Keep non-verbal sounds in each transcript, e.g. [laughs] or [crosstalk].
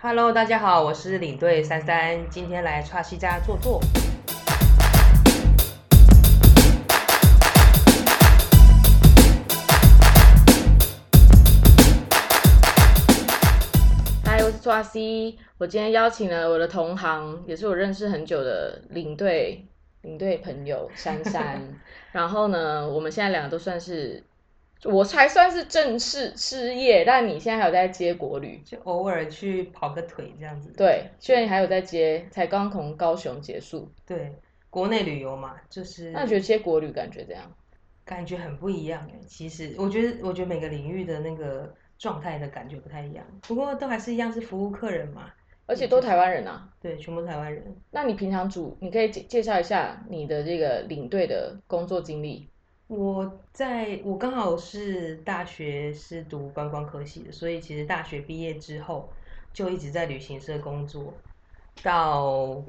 Hello，大家好，我是领队三三，今天来川西家坐坐。嗨，我是抓 C，我今天邀请了我的同行，也是我认识很久的领队领队朋友珊珊。[laughs] 然后呢，我们现在两个都算是，我才算是正式失业，但你现在还有在接国旅，就偶尔去跑个腿这样子。对，虽然你还有在接，才刚从高雄结束。对，国内旅游嘛，就是那你觉得接国旅感觉怎样？感觉很不一样哎。其实我觉得，我觉得每个领域的那个状态的感觉不太一样，不过都还是一样是服务客人嘛。而且都台湾人啊，对，全部台湾人。那你平常主，你可以介介绍一下你的这个领队的工作经历。我在我刚好是大学是读观光科系的，所以其实大学毕业之后就一直在旅行社工作，到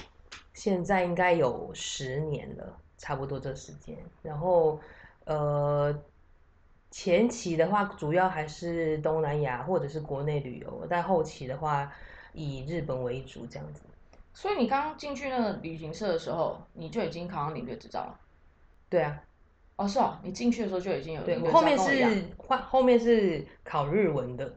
现在应该有十年了，差不多这时间。然后呃，前期的话主要还是东南亚或者是国内旅游，但后期的话以日本为主这样子。所以你刚进去那个旅行社的时候，你就已经考上领队执照了？对啊。哦，是哦，你进去的时候就已经有。对，我后面是换，后面是考日文的，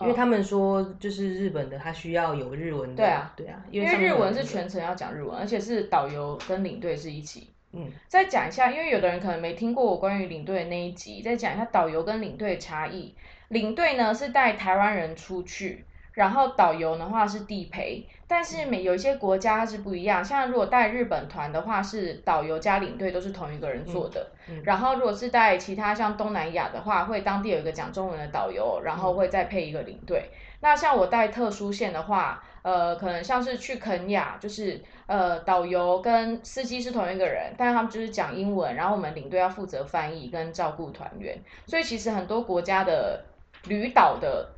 因为他们说就是日本的，他需要有日文的。对啊，对啊，因为日文是全程要讲日文，而且是导游跟领队是一起。嗯，再讲一下，因为有的人可能没听过我关于领队的那一集，再讲一下导游跟领队的差异。领队呢是带台湾人出去。然后导游的话是地陪，但是每有一些国家是不一样，像如果带日本团的话，是导游加领队都是同一个人做的。然后如果是带其他像东南亚的话，会当地有一个讲中文的导游，然后会再配一个领队。那像我带特殊线的话，呃，可能像是去肯亚，就是呃导游跟司机是同一个人，但是他们就是讲英文，然后我们领队要负责翻译跟照顾团员。所以其实很多国家的旅导的。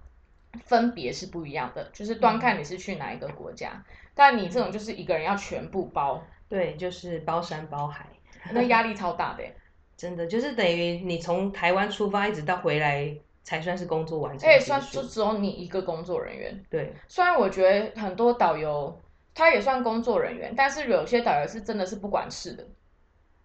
分别是不一样的，就是端看你是去哪一个国家。但你这种就是一个人要全部包，对，就是包山包海，那压力超大的。[laughs] 真的就是等于你从台湾出发，一直到回来才算是工作完成。哎，算就只有你一个工作人员。对，虽然我觉得很多导游他也算工作人员，但是有些导游是真的是不管事的。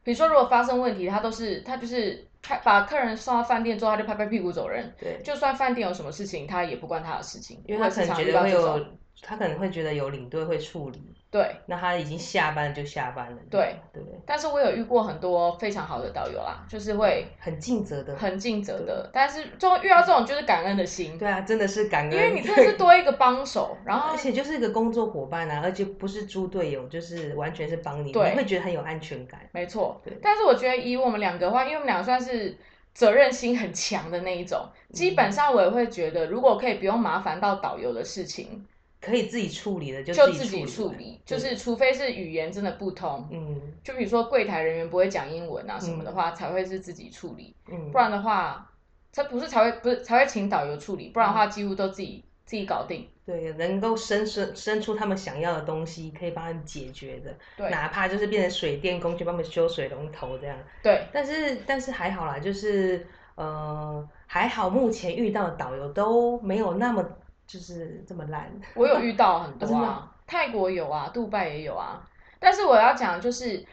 比如说，如果发生问题，他都是他就是拍把客人送到饭店之后，他就拍拍屁股走人。对，就算饭店有什么事情，他也不关他的事情，因为他可能觉得会有，他可能会觉得有领队会处理。对，那他已经下班了就下班了。对对。但是我有遇过很多非常好的导游啦，就是会很尽责的，很尽责的。但是就遇到这种就是感恩的心。对啊，真的是感恩，因为你真的是多一个帮手，然后而且就是一个工作伙伴啊，而且不是猪队友，就是完全是帮你，你会觉得很有安全感。没错。对。但是我觉得以我们两个的话，因为我们两个算是责任心很强的那一种，基本上我也会觉得，如果可以不用麻烦到导游的事情。可以自己处理的就自己处理，就是除非是语言真的不通，嗯，就比如说柜台人员不会讲英文啊什么的话，才会是自己处理，嗯，不然的话，他不是才会不是才会请导游处理，不然的话几乎都自己自己搞定。对，能够伸伸伸出他们想要的东西，可以帮他们解决的，对，哪怕就是变成水电工去帮他们修水龙头这样，对。但是但是还好啦，就是呃还好，目前遇到的导游都没有那么。就是这么烂，我有遇到很多啊，[laughs] 泰国有啊，杜拜也有啊。但是我要讲就是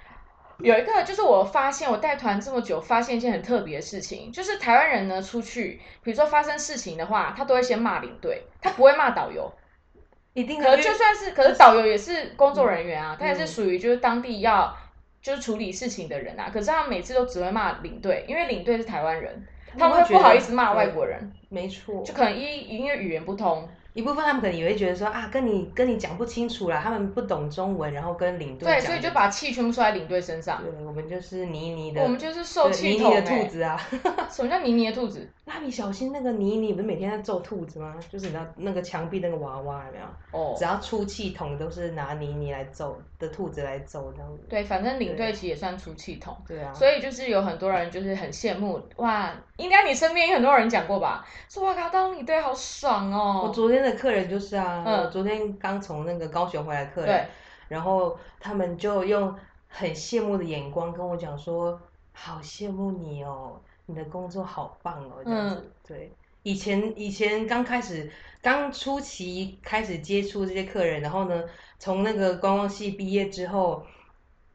有一个，就是我发现我带团这么久，发现一件很特别的事情，就是台湾人呢出去，比如说发生事情的话，他都会先骂领队，他不会骂导游。[laughs] 一定。可就算是，可是导游也是工作人员啊，他也是属于就是当地要就是处理事情的人啊。可是他每次都只会骂领队，因为领队是台湾人。他们会不好意思骂外国人，没错，就可能一因为语言不通。一部分他们可能也会觉得说啊，跟你跟你讲不清楚啦，他们不懂中文，然后跟领队对，所以就把气全部出在领队身上。对，我们就是泥泥的，我们就是受气筒的兔子啊。[laughs] [laughs] 什么叫泥泥的兔子？蜡笔小新那个泥泥不是每天在揍兔子吗？就是你知道那个墙壁那个娃娃有没有？哦。只要出气筒都是拿泥泥来揍的兔子来揍这样子。对，反正领队其实也算出气筒。对啊。所以就是有很多人就是很羡慕哇，应该你身边有很多人讲过吧？说哇靠，当领队好爽哦。我昨天的客人就是啊。啊，昨天刚从那个高雄回来客人，然后他们就用很羡慕的眼光跟我讲说，好羡慕你哦，你的工作好棒哦，这样子，对，以前以前刚开始刚初期开始接触这些客人，然后呢，从那个观光系毕业之后。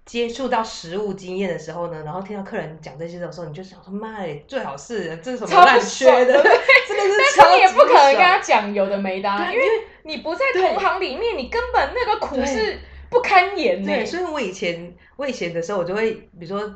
接触到实物经验的时候呢，然后听到客人讲这些的时候，你就想说妈的，最好是这是什么烂缺的，真的是。但是你也不可能跟他讲有的没的，因为你不在同行里面，你根本那个苦是不堪言的。对，所以我以前我以前的时候，我就会比如说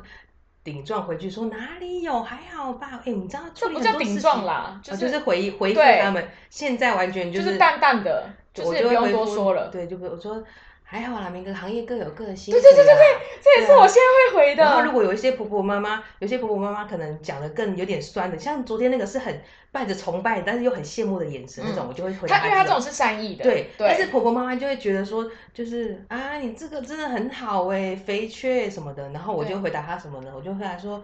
顶撞回去说哪里有还好吧？哎，你知道这不叫顶撞啦，就是回回复他们。现在完全就是淡淡的，就是不用多说了。对，就我说。还好啦，每个行业各有各的辛苦。对对对对对，这也是我现在会回的。然后如果有一些婆婆妈妈，有些婆婆妈妈可能讲的更有点酸的，像昨天那个是很带着崇拜，但是又很羡慕的眼神那种，我就会回他。因为他这种是善意的。对，但是婆婆妈妈就会觉得说，就是啊，你这个真的很好哎，肥缺什么的。然后我就回答他什么呢？我就回答说。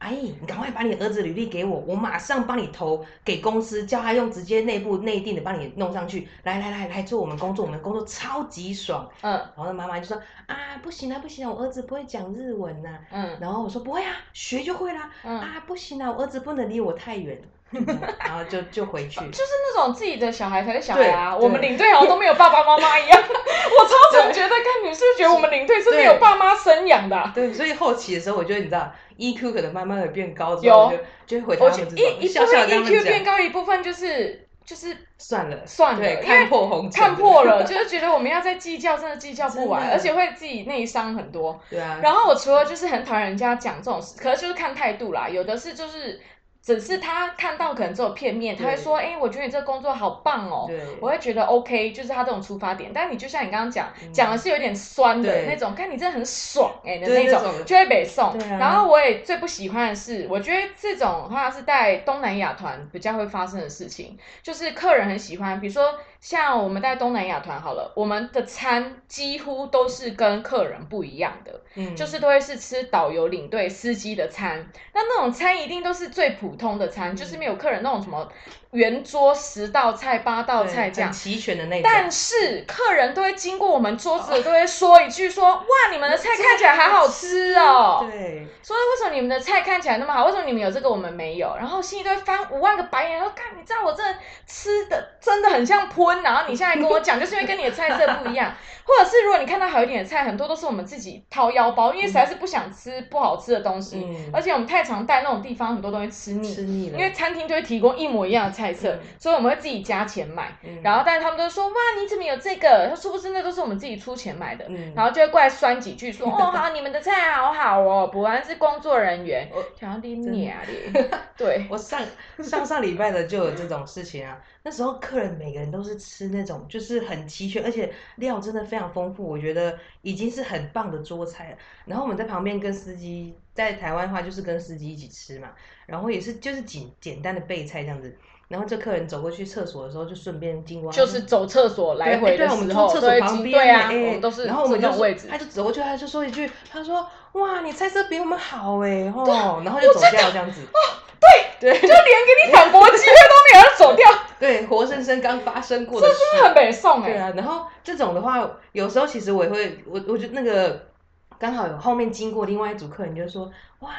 阿姨，你赶快把你儿子履历给我，我马上帮你投给公司，叫他用直接内部内定的帮你弄上去。来来来来做我们工作，我们工作超级爽。嗯，然后妈妈就说啊，不行啊不行啊，我儿子不会讲日文呐。嗯，然后我说不会啊，学就会啦。嗯，啊不行啊，我儿子不能离我太远。[laughs] 然后就就回去，就是那种自己的小孩才是小孩啊。我们领队好像都没有爸爸妈妈一样。[laughs] 我超常觉得，看你是不是觉得我们领队是没有爸妈生养的？对，所以后期的时候，我觉得你知道，EQ 可能慢慢的变高之后，就就会回他们这种一一部分 EQ 变高，一部分就是就是算了算了，看破红看破了，[laughs] 就是觉得我们要再计较，真的计较不完，而且会自己内伤很多。对啊。然后我除了就是很讨厌人家讲这种事，可是就是看态度啦。有的是就是。只是他看到可能只有片面，他会说：“哎，我觉得你这个工作好棒哦。”我会觉得 OK，就是他这种出发点。但你就像你刚刚讲，讲的是有点酸的那种，看你真的很爽哎的那种，就会北宋。然后我也最不喜欢的是，我觉得这种话是在东南亚团比较会发生的事情，就是客人很喜欢，比如说。像我们在东南亚团好了，我们的餐几乎都是跟客人不一样的，嗯，就是都会是吃导游、领队、司机的餐。那那种餐一定都是最普通的餐，就是没有客人那种什么圆桌十道菜、八道菜这样齐全的那种。但是客人都会经过我们桌子，都会说一句说：“哇，你们的菜看起来好好吃哦。”对，说为什么你们的菜看起来那么好？为什么你们有这个我们没有？然后心里都会翻五万个白眼，说：“看，你知道我这吃的真的很像喷。”然后你现在跟我讲，就是因为跟你的菜色不一样，[laughs] 或者是如果你看到好一点的菜，很多都是我们自己掏腰包，因为实在是不想吃不好吃的东西，而且我们太常带那种地方，很多东西吃腻，吃腻了，因为餐厅就会提供一模一样的菜色，所以我们会自己加钱买。然后，但是他们都说哇，你怎么有这个？他说不是，那都是我们自己出钱买的。然后就会过来酸几句，说 [laughs] 哦好，你们的菜好好哦，果然是工作人员，想要 [laughs] 你娘的。[laughs] 对，我上上上礼拜的就有这种事情啊。那时候客人每个人都是吃那种，就是很齐全，而且料真的非常丰富，我觉得已经是很棒的桌菜了。然后我们在旁边跟司机，在台湾的话就是跟司机一起吃嘛，然后也是就是简简单的备菜这样子。然后这客人走过去厕所的时候，就顺便经过，就是走厕所来回的时候，厕所旁边，对啊，都是然后我们就位置，他就走过去，他就说一句，他说哇，你菜色比我们好哎，哦，然后就走掉这样子。哦对对，就连给你反驳机会都没有，要走掉。[laughs] 对，活生生刚发生过的，这是很北宋哎。对啊，然后这种的话，有时候其实我也会，我我觉得那个刚好有后面经过另外一组客人，就说哇。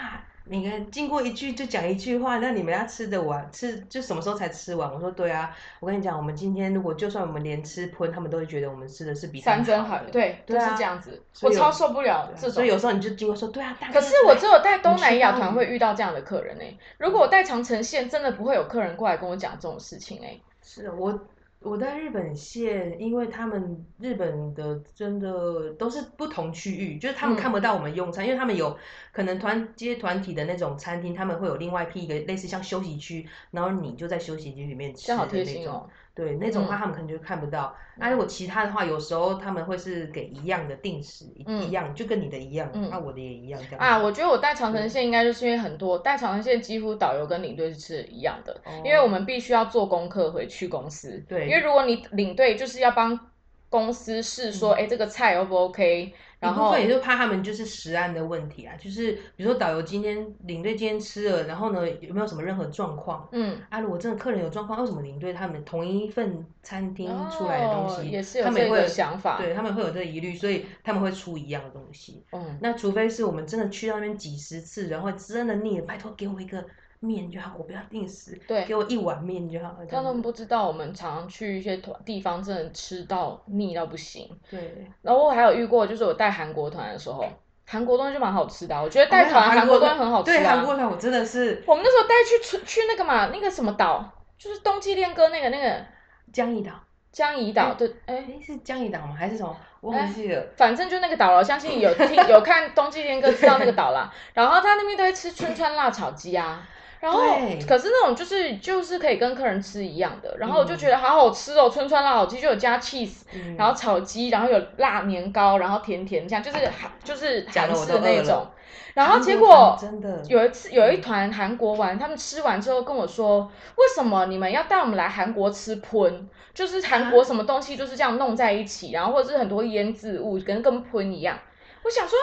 每个人经过一句就讲一句话，那你们要吃的完，吃就什么时候才吃完？我说对啊，我跟你讲，我们今天如果就算我们连吃喷，他们都会觉得我们吃的是比三珍好。对，就是这样子，我超受不了这种。所以有时候你就经过说，对啊，可是我只有带东南亚团会遇到这样的客人呢。如果我带长城线，真的不会有客人过来跟我讲这种事情哎。是我。我在日本线，因为他们日本的真的都是不同区域，就是他们看不到我们用餐，因为他们有可能团接团体的那种餐厅，他们会有另外批一个类似像休息区，然后你就在休息区里面吃的那种。对那种话，他们可能就看不到。那如果其他的话，有时候他们会是给一样的定时，一样就跟你的一样，那我的也一样这样。啊，我觉得我带长城线应该就是因为很多带长城线，几乎导游跟领队是一样的，因为我们必须要做功课回去公司。对，因为如果你领队就是要帮公司试说，哎，这个菜 O 不 OK？一部分也就怕他们就是食安的问题啊，就是比如说导游今天领队今天吃了，然后呢有没有什么任何状况？嗯，啊，如果真的客人有状况，为什么领队他们同一份餐厅出来的东西，他们会有想法，对他们会有这个疑虑，所以他们会出一样的东西。嗯，那除非是我们真的去到那边几十次，然后真的腻了，拜托给我一个面就好，我不要定时，对，给我一碗面就好。他们不知道我们常常去一些团地方，真的吃到腻到不行。对，然后我还有遇过，就是我带韩国团的时候，韩国东西就蛮好吃的，我觉得带团韩国东西很好吃啊。对，韩国团我真的是，我们那时候带去去那个嘛，那个什么岛，就是冬季恋歌那个那个江宜岛。江宜岛，对，哎，是江宜岛吗？还是什么？我忘记了。反正就那个岛了，相信有听有看《冬季恋歌》知道那个岛啦。[laughs] 然后他那边都会吃春川辣炒鸡啊。然后，可是那种就是就是可以跟客人吃一样的，然后我就觉得好好吃哦，春川辣炒鸡就有加 cheese，然后炒鸡，然后有辣年糕，然后甜甜酱，就是韩就是韩式的那种。然后结果真的有一次有一团韩国玩，他们吃完之后跟我说，为什么你们要带我们来韩国吃喷？就是韩国什么东西就是这样弄在一起，然后或者是很多腌制物跟跟喷一样。我想说，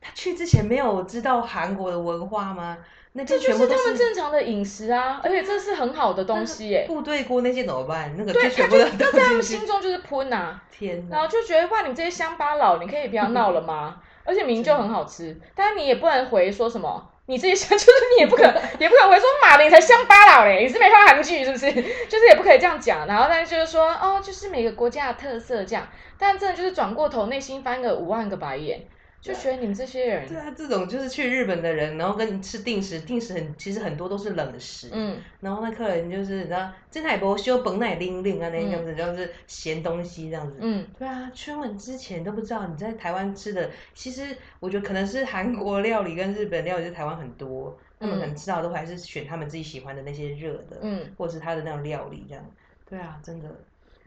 他去之前没有知道韩国的文化吗？这就是他们正常的饮食啊，而且这是很好的东西耶。部队锅那些怎么办？那个对，他就那在他们心中就是喷呐。天然后就觉得哇，你这些乡巴佬，你可以不要闹了吗？而且明明就很好吃，但是你也不能回说什么，你自己想 [laughs] 就是你也不可也不可能回说马林才乡巴佬嘞，你是没看韩剧是不是？[laughs] 就是也不可以这样讲。然后但是就是说哦，就是每个国家的特色这样，但真的就是转过头内心翻个五万个白眼。就觉得你们这些人，对啊，这种就是去日本的人，然后跟你吃定食，定食很其实很多都是冷食，嗯，然后那客人就是你知道，这台不修本奶零零啊那样子，就是咸东西这样子，嗯，对啊，出门之前都不知道你在台湾吃的，其实我觉得可能是韩国料理跟日本料理在台湾很多，他们可能知道都还是选他们自己喜欢的那些热的，嗯，或者是他的那种料理这样，对啊，真的。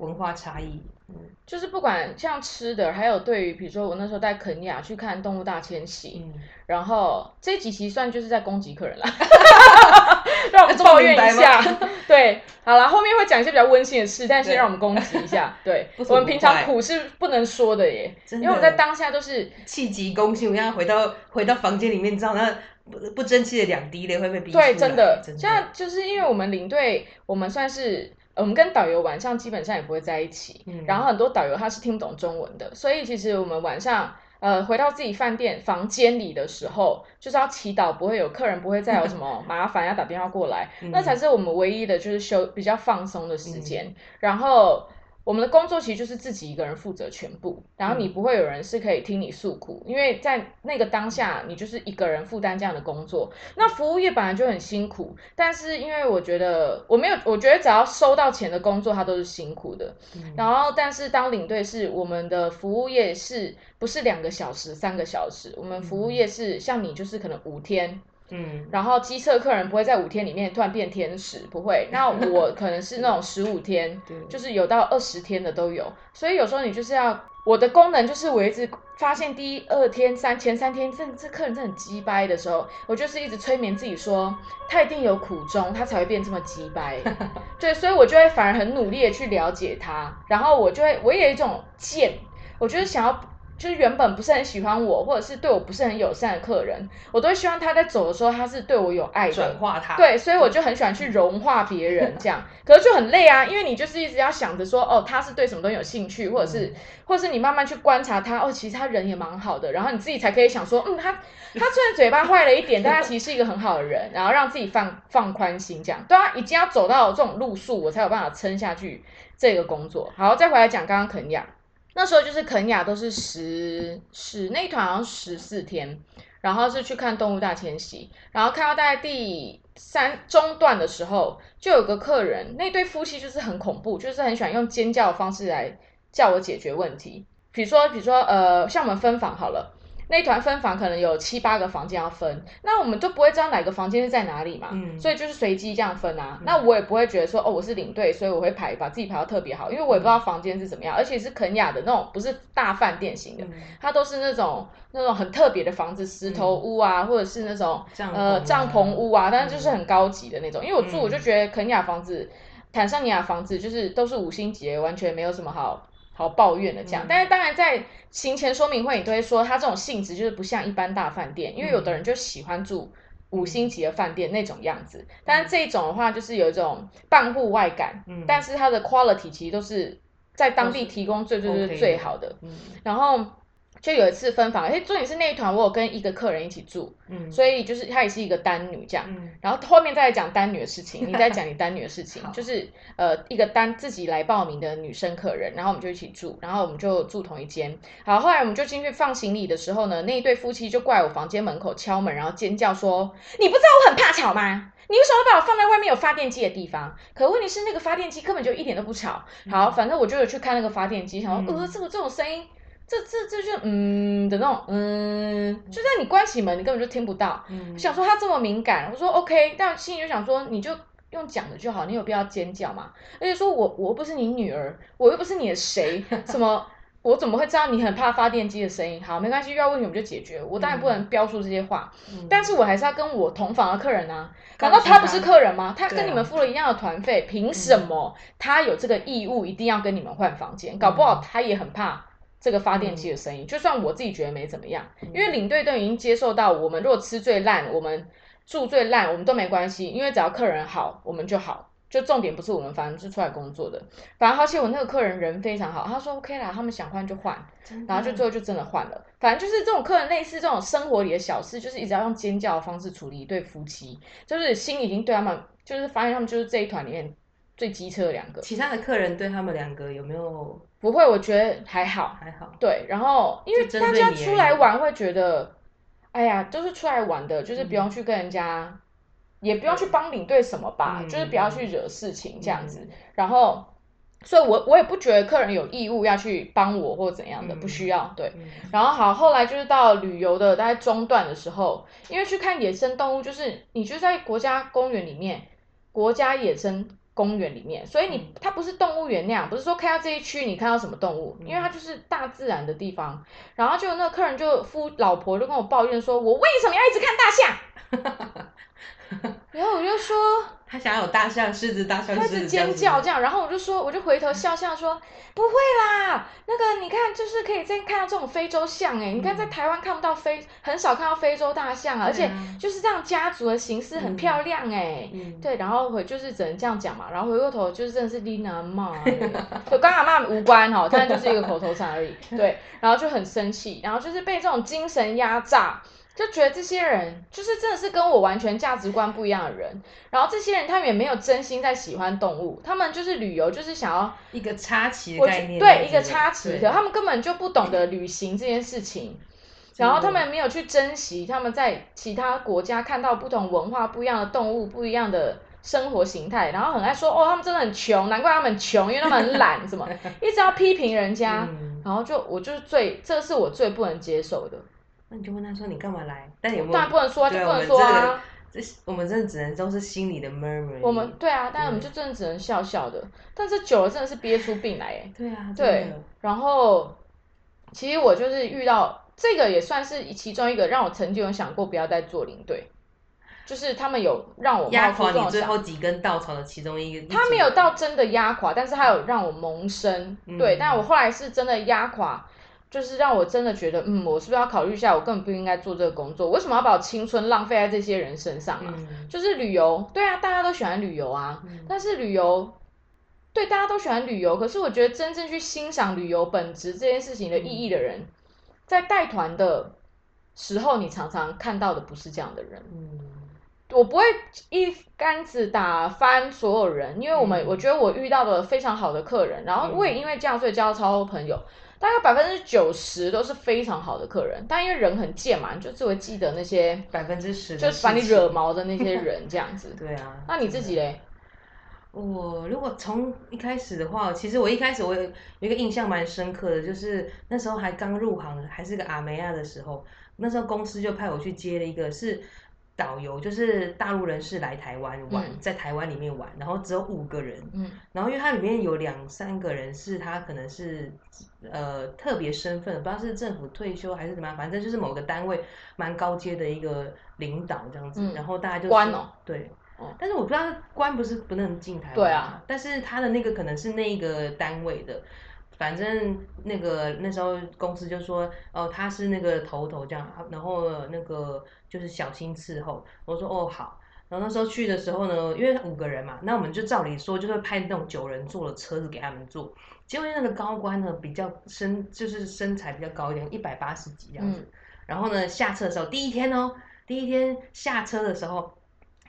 文化差异，嗯，就是不管像吃的，还有对于比如说我那时候带肯亚去看动物大迁徙，嗯，然后这几期算就是在攻击客人了，[laughs] 让我们抱怨一下，[laughs] 对，好了，后面会讲一些比较温馨的事，但先让我们攻击一下，[laughs] 对，我们平常苦是不能说的耶，因为我们在当下都是气急攻心，我现在回到回到房间里面，你知道那不不争气的两滴泪会被逼对，真的，现在就是因为我们领队，我们算是。我们跟导游晚上基本上也不会在一起，然后很多导游他是听不懂中文的，所以其实我们晚上呃回到自己饭店房间里的时候，就是要祈祷不会有客人不会再有什么 [laughs] 麻烦要打电话过来，那才。是我们唯一的就是休比较放松的时间，然后。我们的工作其实就是自己一个人负责全部，然后你不会有人是可以听你诉苦，因为在那个当下，你就是一个人负担这样的工作。那服务业本来就很辛苦，但是因为我觉得我没有，我觉得只要收到钱的工作，它都是辛苦的。然后，但是当领队是我们的服务业，是不是两个小时、三个小时？我们服务业是像你，就是可能五天。嗯，然后机测客人不会在五天里面突然变天使，不会。那我 [laughs] 可能是那种十五天，就是有到二十天的都有。所以有时候你就是要我的功能，就是我一直发现第二天、三前三天这这客人真的很鸡掰的时候，我就是一直催眠自己说，他一定有苦衷，他才会变这么鸡掰。[laughs] 对，所以我就会反而很努力的去了解他，然后我就会我也有一种贱，我就是想要。就是原本不是很喜欢我，或者是对我不是很友善的客人，我都会希望他在走的时候他是对我有爱的，转化他。对，所以我就很喜欢去融化别人，这样，可是就很累啊，因为你就是一直要想着说，哦，他是对什么东西有兴趣，或者是，或者是你慢慢去观察他，哦，其实他人也蛮好的，然后你自己才可以想说，嗯，他他虽然嘴巴坏了一点，但他其实是一个很好的人，然后让自己放放宽心，这样，对啊，已经要走到这种路数，我才有办法撑下去这个工作。好，再回来讲刚刚肯雅。那时候就是肯雅都是十十那一团好像十四天，然后是去看动物大迁徙，然后看到大概第三中段的时候，就有个客人，那对夫妻就是很恐怖，就是很喜欢用尖叫的方式来叫我解决问题，比如说比如说呃，像我们分房好了。那团分房可能有七八个房间要分，那我们就不会知道哪个房间是在哪里嘛，所以就是随机这样分啊。那我也不会觉得说哦，我是领队，所以我会排把自己排到特别好，因为我也不知道房间是怎么样，而且是肯雅的那种，不是大饭店型的，它都是那种那种很特别的房子，石头屋啊，或者是那种呃帐篷屋啊，但是就是很高级的那种。因为我住我就觉得肯雅房子、坦桑尼亚房子就是都是五星级，完全没有什么好。好抱怨的这样，但是当然在行前说明会，你都会说他这种性质就是不像一般大饭店，因为有的人就喜欢住五星级的饭店那种样子。但是这种的话，就是有一种半户外感，但是它的 quality 其实都是在当地提供最最最最好的。然后就有一次分房，哎，重点是那一团我有跟一个客人一起住，嗯，所以就是她也是一个单女这样，然后后面再讲单女的事情，[laughs] 你再讲你单女的事情，就是呃一个单自己来报名的女生客人，然后我们就一起住，然后我们就住同一间，好，后来我们就进去放行李的时候呢，那一对夫妻就过来我房间门口敲门，然后尖叫说：“你不知道我很怕吵吗？你为什么把我放在外面有发电机的地方？可问题是那个发电机根本就一点都不吵。好，反正我就有去看那个发电机，想说呃，这个这种声音。”这这这就嗯的那种嗯，就在你关起门，你根本就听不到。想说他这么敏感，我说 OK，但心里就想说，你就用讲的就好，你有必要尖叫吗？而且说我我又不是你女儿，我又不是你的谁，[laughs] 什么我怎么会知道你很怕发电机的声音？好，没关系，遇到问题我们就解决。我当然不能标出这些话，但是我还是要跟我同房的客人啊，难道他不是客人吗？他跟你们付了一样的团费，凭什么他有这个义务一定要跟你们换房间？搞不好他也很怕。这个发电机的声音，就算我自己觉得没怎么样，因为领队都已经接受到，我们如果吃最烂，我们住最烂，我们都没关系，因为只要客人好，我们就好。就重点不是我们，反正是出来工作的。反正而且我那个客人人非常好，他说 OK 啦，他们想换就换，然后就最后就真的换了。反正就是这种客人，类似这种生活里的小事，就是一直要用尖叫的方式处理。一对夫妻，就是心已经对他们，就是发现他们就是这一团里面最机车的两个。其他的客人对他们两个有没有？不会，我觉得还好，还好。对，然后因为大家出来玩会觉得，哎呀，都是出来玩的，就是不用去跟人家，也不用去帮领队什么吧，就是不要去惹事情这样子。然后，所以我我也不觉得客人有义务要去帮我或怎样的，不需要。对，然后好，后来就是到旅游的大概中段的时候，因为去看野生动物，就是你就在国家公园里面，国家野生。公园里面，所以你它不是动物园那样，不是说开到这一区你看到什么动物，因为它就是大自然的地方。然后就那个客人就夫老婆就跟我抱怨说：“我为什么要一直看大象？” [laughs] [laughs] 然后我就说。[laughs] 他想要有大象、狮子、大象、狮子尖叫这样，然后我就说，我就回头笑笑说，不会啦，那个你看，就是可以再看到这种非洲象哎，你看在台湾看不到非，很少看到非洲大象啊，而且就是这样家族的形式很漂亮哎，对，然后回就是只能这样讲嘛，然后回过头就是真的是 Lina 骂，[laughs] 就跟阿妈无关哈，但就是一个口头禅而已，对，然后就很生气，然后就是被这种精神压榨。就觉得这些人就是真的是跟我完全价值观不一样的人，然后这些人他们也没有真心在喜欢动物，他们就是旅游就是想要一个插旗的概念，对一个插旗的，他们根本就不懂得旅行这件事情，然后他们没有去珍惜他们在其他国家看到不同文化、不一样的动物、不一样的生活形态，然后很爱说哦，他们真的很穷，难怪他们穷，因为他们很懒，什么 [laughs] 一直要批评人家，然后就我就是最，这是我最不能接受的。那你就问他说：“你干嘛来？”但有没有？当然不能说，就不能说啊。这我们真的只能都是心里的 murmur。我们对啊，但是我们就真的只能笑笑的。但是久了真的是憋出病来哎。对啊。对。然后，其实我就是遇到这个，也算是其中一个让我曾经有想过不要再做领队。就是他们有让我压垮你最后几根稻草的其中一个。他没有到真的压垮，但是他有让我萌生。对，但我后来是真的压垮。就是让我真的觉得，嗯，我是不是要考虑一下，我根本不应该做这个工作？为什么要把我青春浪费在这些人身上啊？就是旅游，对啊，大家都喜欢旅游啊，但是旅游，对，大家都喜欢旅游，可是我觉得真正去欣赏旅游本质这件事情的意义的人，在带团的时候，你常常看到的不是这样的人。嗯，我不会一竿子打翻所有人，因为我们我觉得我遇到的非常好的客人，然后我也因为这样所以交了超多朋友。大概百分之九十都是非常好的客人，但因为人很贱嘛，你就只会记得那些百分之十，就是把你惹毛的那些人这样子。[laughs] 对啊。那你自己嘞？我如果从一开始的话，其实我一开始我有有一个印象蛮深刻的，就是那时候还刚入行，还是个阿梅亚的时候，那时候公司就派我去接了一个是。导游就是大陆人士来台湾玩，在台湾里面玩，然后只有五个人，嗯，然后因为它里面有两三个人是他可能是呃特别身份，不知道是政府退休还是怎么样，反正就是某个单位蛮高阶的一个领导这样子，然后大家就官哦，对，但是我不知道关不是不能进台湾，对啊，但是他的那个可能是那个单位的。反正那个那时候公司就说，哦，他是那个头头这样，然后那个就是小心伺候。我说哦好，然后那时候去的时候呢，因为五个人嘛，那我们就照理说就会派那种九人座的车子给他们坐。结果那个高官呢比较身就是身材比较高一点，一百八十几这样子。然后呢下车的时候，第一天哦，第一天下车的时候，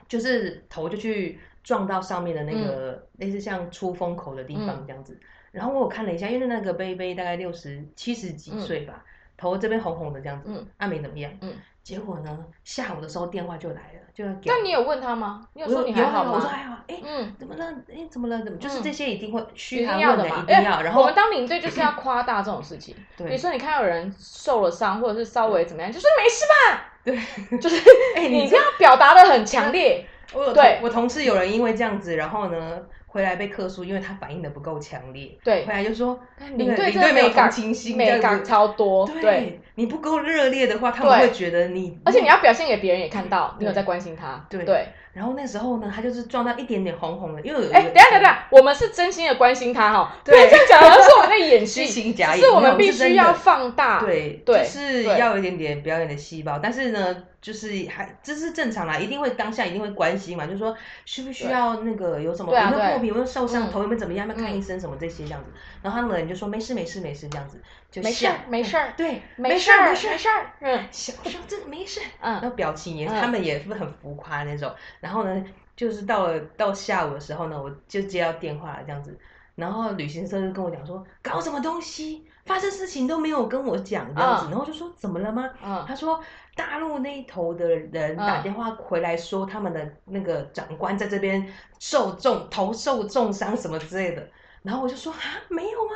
就是头就去撞到上面的那个类似像出风口的地方这样子。然后我看了一下，因为那个贝贝大概六十七十几岁吧，头这边红红的这样子，嗯阿没怎么样。嗯，结果呢，下午的时候电话就来了，就要。那你有问他吗？你有说你还好吗？我说还好。哎，嗯，怎么了？哎，怎么了？怎么？就是这些一定会需要的，一定要。然后我们当领队就是要夸大这种事情。[clears throat] 对。比如说你看到有人受了伤，或者是稍微怎么样，就说没事吧。对。就是，[laughs] 哎，你这样表达的很强烈。我对我同事有人因为这样子，然后呢？回来被克诉，因为他反应的不够强烈。对，回来就说领队没有感情心，美感超多。对，你不够热烈的话，他们会觉得你。而且你要表现给别人也看到，你有在关心他。对。然后那时候呢，他就是撞到一点点红红的，因为哎，等下等下，我们是真心的关心他哈。对，这样讲好像是我们在演戏，是我们必须要放大。对对，就是要有一点点表演的细胞，但是呢。就是还这是正常啦，一定会当下一定会关心嘛，就是说需不需要那个有什么有没有破皮有没有受伤头有没有怎么样要看医生什么这些这样子，然后他们人就说没事没事没事这样子，就没事没事儿对没事儿没事没事嗯，[laughs] 小声真的没事嗯，然后表情也他们也是很浮夸那种，然后呢就是到了到下午的时候呢，我就接到电话了这样子，然后旅行社就跟我讲说搞什么东西。发生事情都没有跟我讲这样子，然后就说怎么了吗？他说大陆那一头的人打电话回来说他们的那个长官在这边受重头受重伤什么之类的，然后我就说啊没有啊，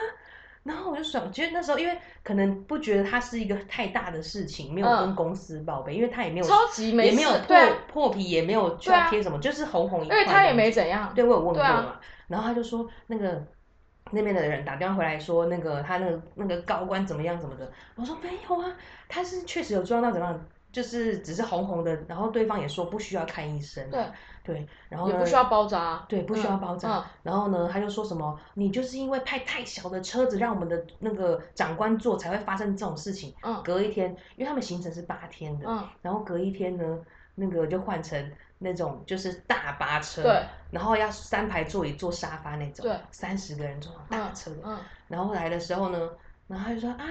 然后我就想，觉得那时候因为可能不觉得它是一个太大的事情，没有跟公司报备，因为他也没有超级没也没有破破皮，也没有需要贴什么，就是红红一块，因为他也没怎样，对我有问过嘛，然后他就说那个。那边的人打电话回来说，那个他那个那个高官怎么样怎么的？我说没有啊，他是确实有撞到怎么样，就是只是红红的，然后对方也说不需要看医生。对对，然后也不需要包扎。对，不需要包扎。然后呢，他就说什么，你就是因为派太小的车子让我们的那个长官坐，才会发生这种事情。嗯。隔一天，因为他们行程是八天的。嗯。然后隔一天呢，那个就换成。那种就是大巴车，对，然后要三排座椅坐沙发那种，对，三十个人坐大车，嗯，然后来的时候呢，然后他就说啊，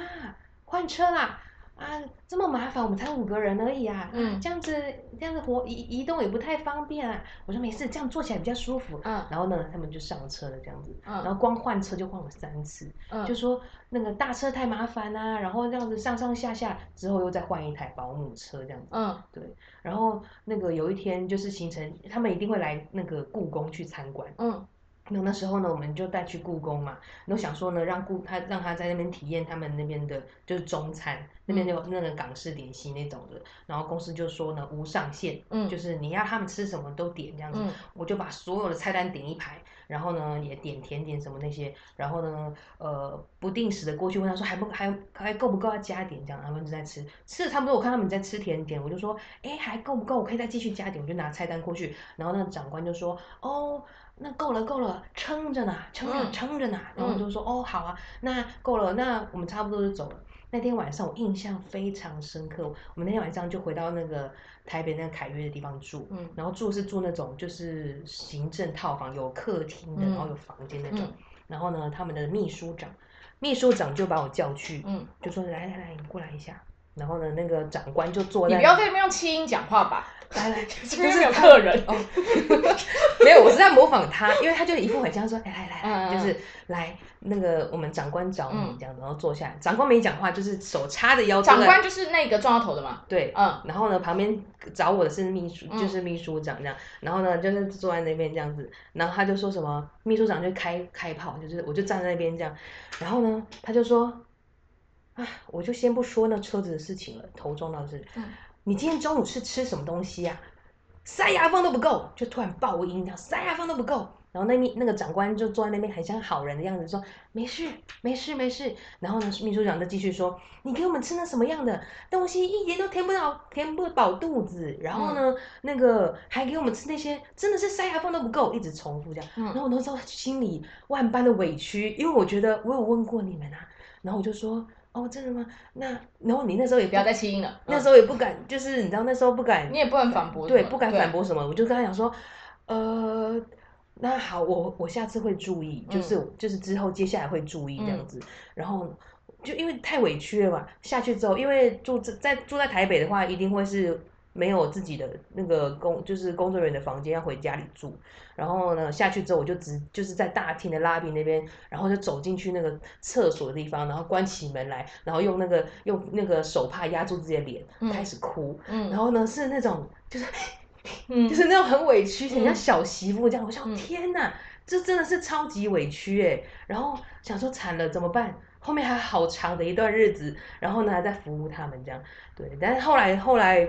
换车啦。啊，这么麻烦，我们才五个人而已啊！嗯，这样子这样子活移移动也不太方便啊。我说没事，这样坐起来比较舒服。嗯，然后呢，他们就上车了，这样子。嗯，然后光换车就换了三次。嗯，就说那个大车太麻烦啊，然后这样子上上下下之后又再换一台保姆车这样子。嗯，对。然后那个有一天就是行程，他们一定会来那个故宫去参观。嗯。那那时候呢，我们就带去故宫嘛，然后想说呢，让故他让他在那边体验他们那边的，就是中餐那边就那个港式点心那种的，然后公司就说呢无上限，嗯，就是你要他们吃什么都点这样子，我就把所有的菜单点一排，然后呢也点甜点什么那些，然后呢呃不定时的过去问他说还不还还够不够要加点这样，他们就在吃，吃的差不多，我看他们在吃甜点，我就说哎还够不够，我可以再继续加点，我就拿菜单过去，然后那个长官就说哦。那够了，够了，撑着呢，撑着，撑着呢。然后就说，哦，好啊，那够了，那我们差不多就走了。那天晚上我印象非常深刻，我们那天晚上就回到那个台北那个凯悦的地方住，嗯，然后住是住那种就是行政套房，有客厅的，然后有房间那种。然后呢，他们的秘书长，秘书长就把我叫去，嗯，就说来来来，你过来一下。然后呢，那个长官就坐在，你不要在那边用气音讲话吧。来来，这边有客人哦，[laughs] 没有，我是在模仿他，因为他就一副很像说，哎来来，就是来那个我们长官找你这样，然后坐下来，长官没讲话，就是手叉着腰。长官就是那个撞到头的嘛？对，嗯，然后呢，旁边找我的是秘书，就是秘书长这样，然后呢，就是坐在那边这样子，然后他就说什么，秘书长就开开炮，就是我就站在那边这样，然后呢，他就说，啊，我就先不说那车子的事情了，头撞到是。你今天中午是吃什么东西呀？塞牙缝都不够，就突然爆音，这样塞牙缝都不够。然后那边那个长官就坐在那边，很像好人的样子，说没事没事没事。然后呢，秘书长就继续说，你给我们吃那什么样的东西，一点都填不到，填不饱肚子。然后呢，那个还给我们吃那些，真的是塞牙缝都不够，一直重复这样。然后我那时候心里万般的委屈，因为我觉得我有问过你们啊。然后我就说。哦，真的吗？那然后你那时候也不要再轻音了。那时候也不敢，就是你知道那时候不敢，你也不能反驳，对，不敢反驳什么。我就跟他讲说，呃，那好，我我下次会注意，就是就是之后接下来会注意这样子。然后就因为太委屈了嘛，下去之后，因为住在住在台北的话，一定会是。没有自己的那个工，就是工作人员的房间，要回家里住。然后呢，下去之后我就直就是在大厅的拉比那边，然后就走进去那个厕所的地方，然后关起门来，然后用那个用那个手帕压住自己的脸，开始哭。嗯。然后呢，是那种就是，[laughs] 就是那种很委屈，很像小媳妇这样。我想，天哪，这真的是超级委屈哎。然后想说惨了怎么办？后面还好长的一段日子，然后呢还在服务他们这样。对，但是后来后来。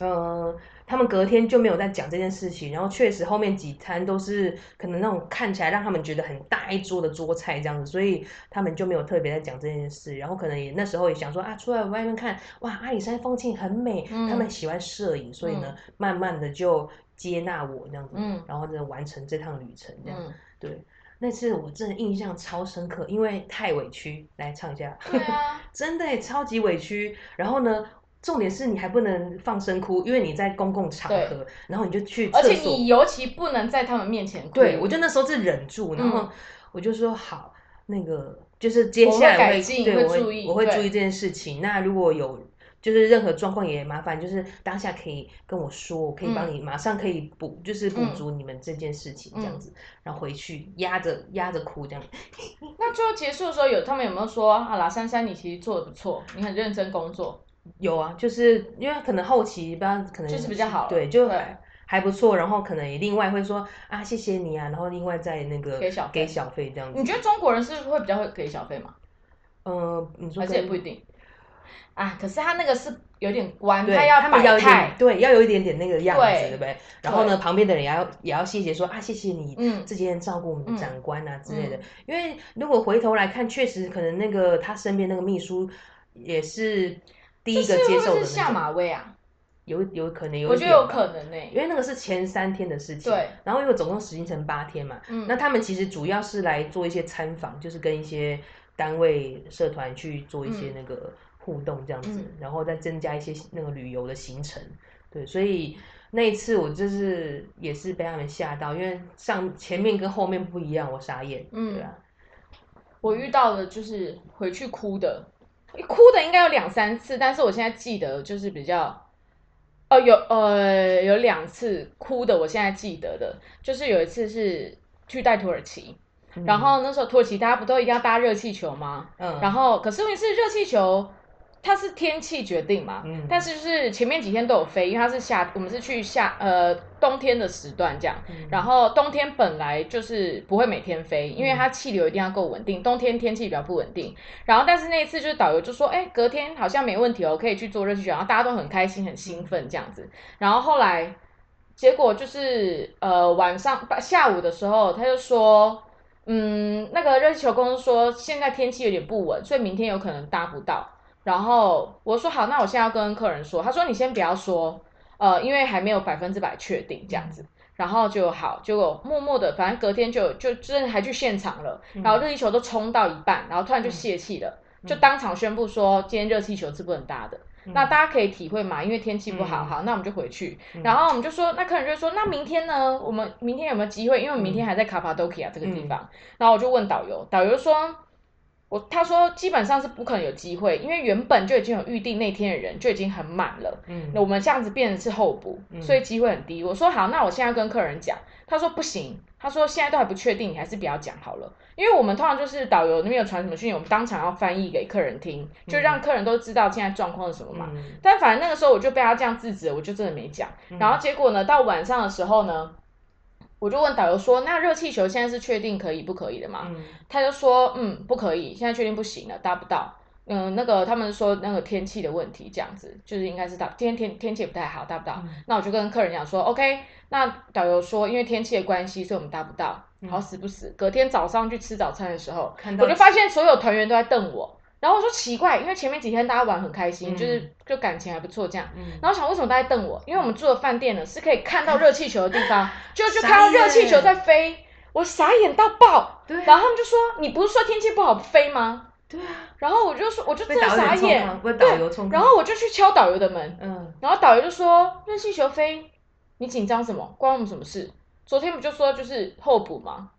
呃，他们隔天就没有再讲这件事情，然后确实后面几餐都是可能那种看起来让他们觉得很大一桌的桌菜这样子，所以他们就没有特别在讲这件事。然后可能也那时候也想说啊，出来外面看，哇，阿里山风景很美，他们喜欢摄影，所以呢，慢慢的就接纳我这样子，嗯然后呢完成这趟旅程这样。对，那次我真的印象超深刻，因为太委屈，来唱一下，对啊，[laughs] 真的超级委屈。然后呢？重点是你还不能放声哭，因为你在公共场合，然后你就去而且你尤其不能在他们面前哭。对，我就那时候是忍住，然后我就说好，那个就是接下来会对我会我会注意这件事情。那如果有就是任何状况也麻烦，就是当下可以跟我说，我可以帮你马上可以补，就是补足你们这件事情这样子。然后回去压着压着哭这样。[laughs] 那最后结束的时候，有他们有没有说啊？啦，珊珊，你其实做的不错，你很认真工作。有啊，就是因为可能后期不知道可能就是比较好，对，就还不错。然后可能也另外会说啊，谢谢你啊，然后另外再那个给小给小费这样子。你觉得中国人是会比较会给小费吗？嗯，你说还是也不一定啊。可是他那个是有点官，他要摆态，对，要有一点点那个样子，对不对？然后呢，旁边的人也要也要谢谢说啊，谢谢你，嗯，这几天照顾我们的长官啊之类的。因为如果回头来看，确实可能那个他身边那个秘书也是。第一个接受的下马威啊，有有可能有，我觉得有可能呢，因为那个是前三天的事情，对，然后因为总共时间成八天嘛，嗯，那他们其实主要是来做一些参访，就是跟一些单位社团去做一些那个互动这样子，然后再增加一些那个旅游的行程，对，所以那一次我就是也是被他们吓到，因为上前面跟后面不一样，我傻眼，嗯，对啊，我遇到的就是回去哭的。哭的应该有两三次，但是我现在记得就是比较，哦，有呃有两次哭的，我现在记得的，就是有一次是去带土耳其，然后那时候土耳其大家不都一定要搭热气球吗？嗯，然后可是问题是热气球。它是天气决定嘛，嗯。但是就是前面几天都有飞，因为它是夏，我们是去夏呃冬天的时段这样，然后冬天本来就是不会每天飞，因为它气流一定要够稳定，冬天天气比较不稳定，然后但是那一次就是导游就说，哎，隔天好像没问题哦，可以去做热气球，然后大家都很开心很兴奋这样子，然后后来结果就是呃晚上下午的时候他就说，嗯，那个热气球公司说现在天气有点不稳，所以明天有可能搭不到。然后我说好，那我现在要跟客人说。他说你先不要说，呃，因为还没有百分之百确定这样子。然后就好，结果默默的，反正隔天就就真的还去现场了。然后热气球都冲到一半，然后突然就泄气了，就当场宣布说今天热气球是不能搭的。那大家可以体会嘛，因为天气不好，好，那我们就回去。然后我们就说，那客人就说，那明天呢？我们明天有没有机会？因为明天还在卡帕多奇亚这个地方。然后我就问导游，导游说。我他说基本上是不可能有机会，因为原本就已经有预定那天的人就已经很满了。嗯，那我们这样子变成是候补，所以机会很低。我说好，那我现在跟客人讲。他说不行，他说现在都还不确定，你还是不要讲好了。因为我们通常就是导游那边有传什么讯息，我们当场要翻译给客人听，就让客人都知道现在状况是什么嘛。但反正那个时候我就被他这样制止，我就真的没讲。然后结果呢，到晚上的时候呢。我就问导游说：“那热气球现在是确定可以不可以的吗？”他就说：“嗯，不可以，现在确定不行了，搭不到。嗯，那个他们说那个天气的问题，这样子就是应该是到今天天天气不太好，搭不到。那我就跟客人讲说：OK，那导游说因为天气的关系，所以我们搭不到。好死不死，隔天早上去吃早餐的时候，我就发现所有团员都在瞪我。”然后我说奇怪，因为前面几天大家玩很开心，就是就感情还不错这样。然后想为什么大家瞪我？因为我们住的饭店呢是可以看到热气球的地方，[laughs] 就就看到热气球在飞，我傻眼到爆。然后他们就说：“你不是说天气不好飞吗？”对啊。然后我就说，我就真的傻眼，对，然后我就去敲导游的门，嗯，然后导游就说：“热气球飞，你紧张什么？关我们什么事？昨天不就说就是候补吗？”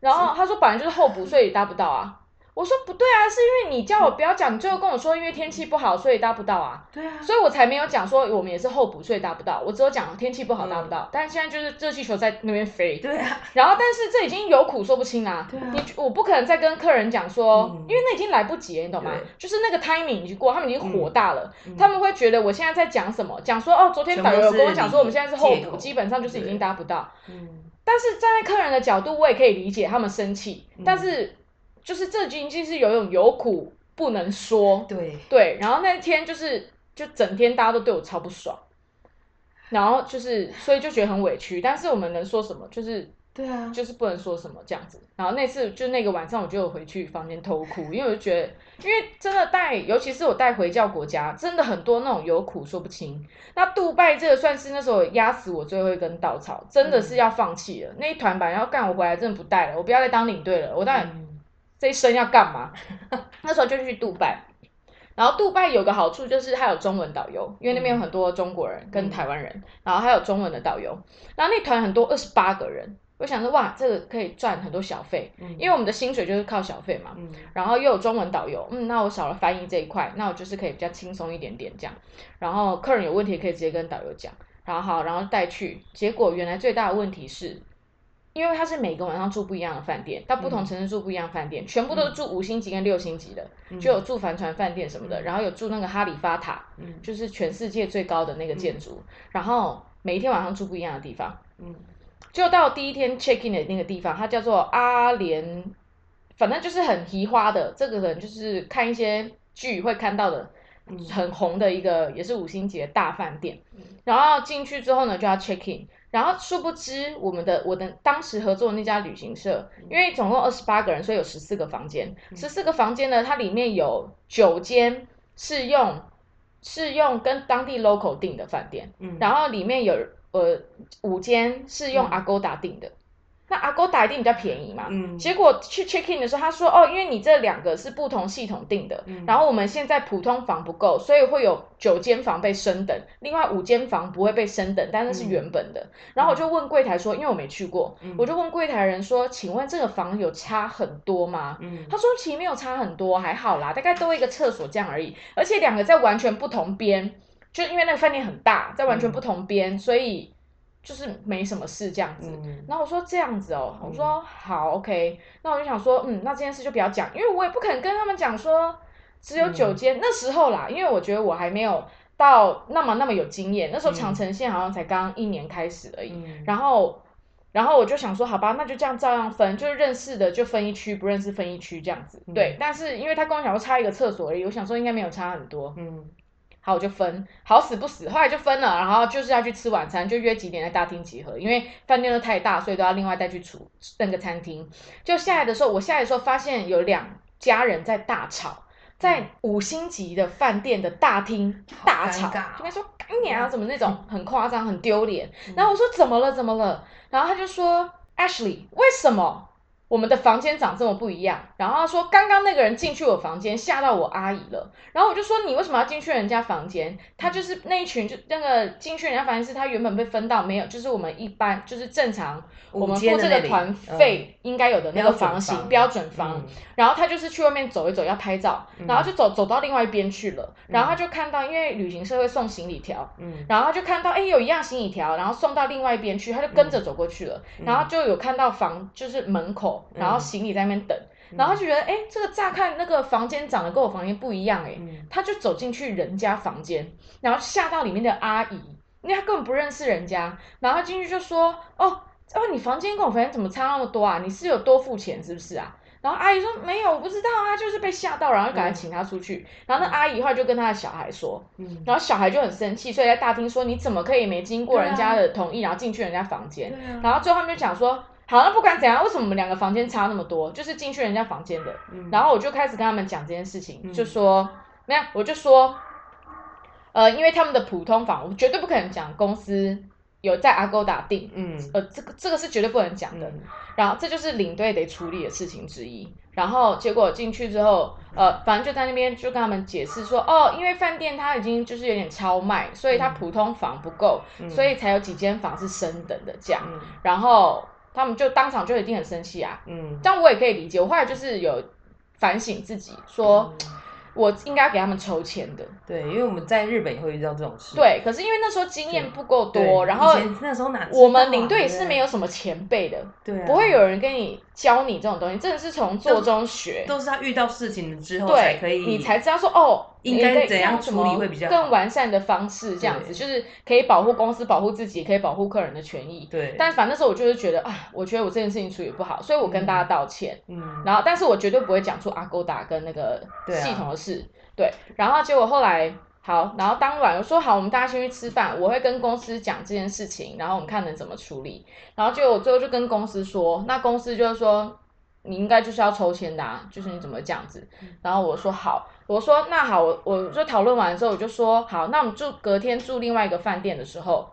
然后他说：“本来就是候补，所以搭不到啊。”我说不对啊，是因为你叫我不要讲，你最后跟我说因为天气不好，所以搭不到啊。对啊，所以我才没有讲说我们也是候补，所以搭不到。我只有讲天气不好搭不到，但是现在就是热气球在那边飞。对啊。然后，但是这已经有苦说不清啦。对啊。你我不可能再跟客人讲说，因为那已经来不及了，你懂吗？就是那个 timing 已经过，他们已经火大了，他们会觉得我现在在讲什么？讲说哦，昨天导游有跟我讲说我们现在是候补，基本上就是已经搭不到。嗯。但是站在客人的角度，我也可以理解他们生气，但是。就是这经济是有种有苦不能说，对对，然后那天就是就整天大家都对我超不爽，然后就是所以就觉得很委屈，但是我们能说什么？就是对啊，就是不能说什么这样子。然后那次就那个晚上，我就回去房间偷哭，因为我就觉得，因为真的带，尤其是我带回教国家，真的很多那种有苦说不清。那杜拜这个算是那时候压死我最后一根稻草，真的是要放弃了。那一团板要干我回来，真的不带了，我不要再当领队了，我当然。这一生要干嘛？[laughs] 那时候就去杜拜，然后杜拜有个好处就是它有中文导游，因为那边有很多中国人跟台湾人，然后还有中文的导游。然后那团很多二十八个人，我想说哇，这个可以赚很多小费，因为我们的薪水就是靠小费嘛。然后又有中文导游，嗯，那我少了翻译这一块，那我就是可以比较轻松一点点这样。然后客人有问题可以直接跟导游讲，然后好，然后带去。结果原来最大的问题是。因为他是每个晚上住不一样的饭店，到不同城市住不一样饭店，全部都是住五星级跟六星级的，就有住帆船饭店什么的，然后有住那个哈利法塔，就是全世界最高的那个建筑，然后每一天晚上住不一样的地方，嗯，就到第一天 check in 的那个地方，它叫做阿联，反正就是很奇花的，这个人就是看一些剧会看到的，很红的一个也是五星级的大饭店，然后进去之后呢就要 check in。然后殊不知，我们的我的当时合作的那家旅行社，因为总共二十八个人，所以有十四个房间。十四个房间呢，它里面有九间是用是用跟当地 local 订的饭店，然后里面有呃五间是用 Agoda 订的。那阿勾打一定比较便宜嘛？嗯，结果去 check in 的时候，他说哦，因为你这两个是不同系统订的，然后我们现在普通房不够，所以会有九间房被升等，另外五间房不会被升等，但那是原本的。然后我就问柜台说，因为我没去过，我就问柜台人说，请问这个房有差很多吗？嗯，他说其实没有差很多，还好啦，大概多一个厕所这样而已，而且两个在完全不同边，就因为那个饭店很大，在完全不同边，所以。就是没什么事这样子，然后我说这样子哦，我说好 OK，那我就想说，嗯，那这件事就不要讲，因为我也不可能跟他们讲说只有九间那时候啦，因为我觉得我还没有到那么那么有经验，那时候长城线好像才刚一年开始而已，然后然后我就想说，好吧，那就这样照样分，就是认识的就分一区，不认识分一区这样子，对，但是因为他跟我讲说差一个厕所而已，我想说应该没有差很多，嗯。好，我就分，好死不死，后来就分了，然后就是要去吃晚餐，就约几点在大厅集合，因为饭店都太大，所以都要另外带去厨那个餐厅。就下来的时候，我下来的时候发现有两家人在大吵，在五星级的饭店的大厅大吵，应该说干你啊，怎么那种很夸张，很丢脸。然后我说怎么了，怎么了？然后他就说 Ashley，为什么？我们的房间长这么不一样，然后他说刚刚那个人进去我房间吓到我阿姨了，然后我就说你为什么要进去人家房间？他就是那一群就那个进去人家房间是他原本被分到没有，就是我们一般就是正常我们付这个团费应该有的那个房型标准房，然后他就是去外面走一走要拍照，然后就走走到另外一边去了，然后他就看到因为旅行社会送行李条，嗯，然后他就看到哎有一样行李条，然后送到另外一边去，他就跟着走过去了，然后就有看到房就是门口。然后行李在那边等，然后就觉得，哎，这个乍看那个房间长得跟我房间不一样，哎，他就走进去人家房间，然后吓到里面的阿姨，因为他根本不认识人家，然后进去就说，哦，哦，你房间跟我房间怎么差那么多啊？你是有多付钱是不是啊？然后阿姨说没有，我不知道啊，就是被吓到，然后赶快请他出去。然后那阿姨后来就跟他的小孩说，然后小孩就很生气，所以在大厅说，你怎么可以没经过人家的同意，然后进去人家房间？然后最后他们就讲说。好，那不管怎样，为什么我们两个房间差那么多？就是进去人家房间的，然后我就开始跟他们讲这件事情，就说没有，我就说，呃，因为他们的普通房，我绝对不可能讲公司有在阿勾打定，嗯，呃，这个这个是绝对不能讲的。然后这就是领队得处理的事情之一。然后结果进去之后，呃，反正就在那边就跟他们解释说，哦，因为饭店它已经就是有点超卖，所以它普通房不够，所以才有几间房是升等的这样。然后他们就当场就一定很生气啊，嗯，但我也可以理解。我后来就是有反省自己说。我应该给他们抽签的，对，因为我们在日本也会遇到这种事。对，可是因为那时候经验不够多，然后那时候哪我们领队是没有什么前辈的，对，不会有人跟你教你这种东西，真的是从做中学，都是他遇到事情之后才可以，你才知道说哦。应该怎样处理会比较更完善的方式？这样子就是可以保护公司、保护自己，可以保护客人的权益。对。但反正那时候我就是觉得啊，我觉得我这件事情处理不好，所以我跟大家道歉。嗯。然后，但是我绝对不会讲出阿勾达跟那个系统的事。对。然后结果后来好，然后当晚我说好，我们大家先去吃饭，我会跟公司讲这件事情，然后我们看能怎么处理。然后就我最后就跟公司说，那公司就是说。你应该就是要抽签的，啊，就是你怎么这样子？然后我说好，我说那好，我我就讨论完之后，我就说好，那我们住隔天住另外一个饭店的时候，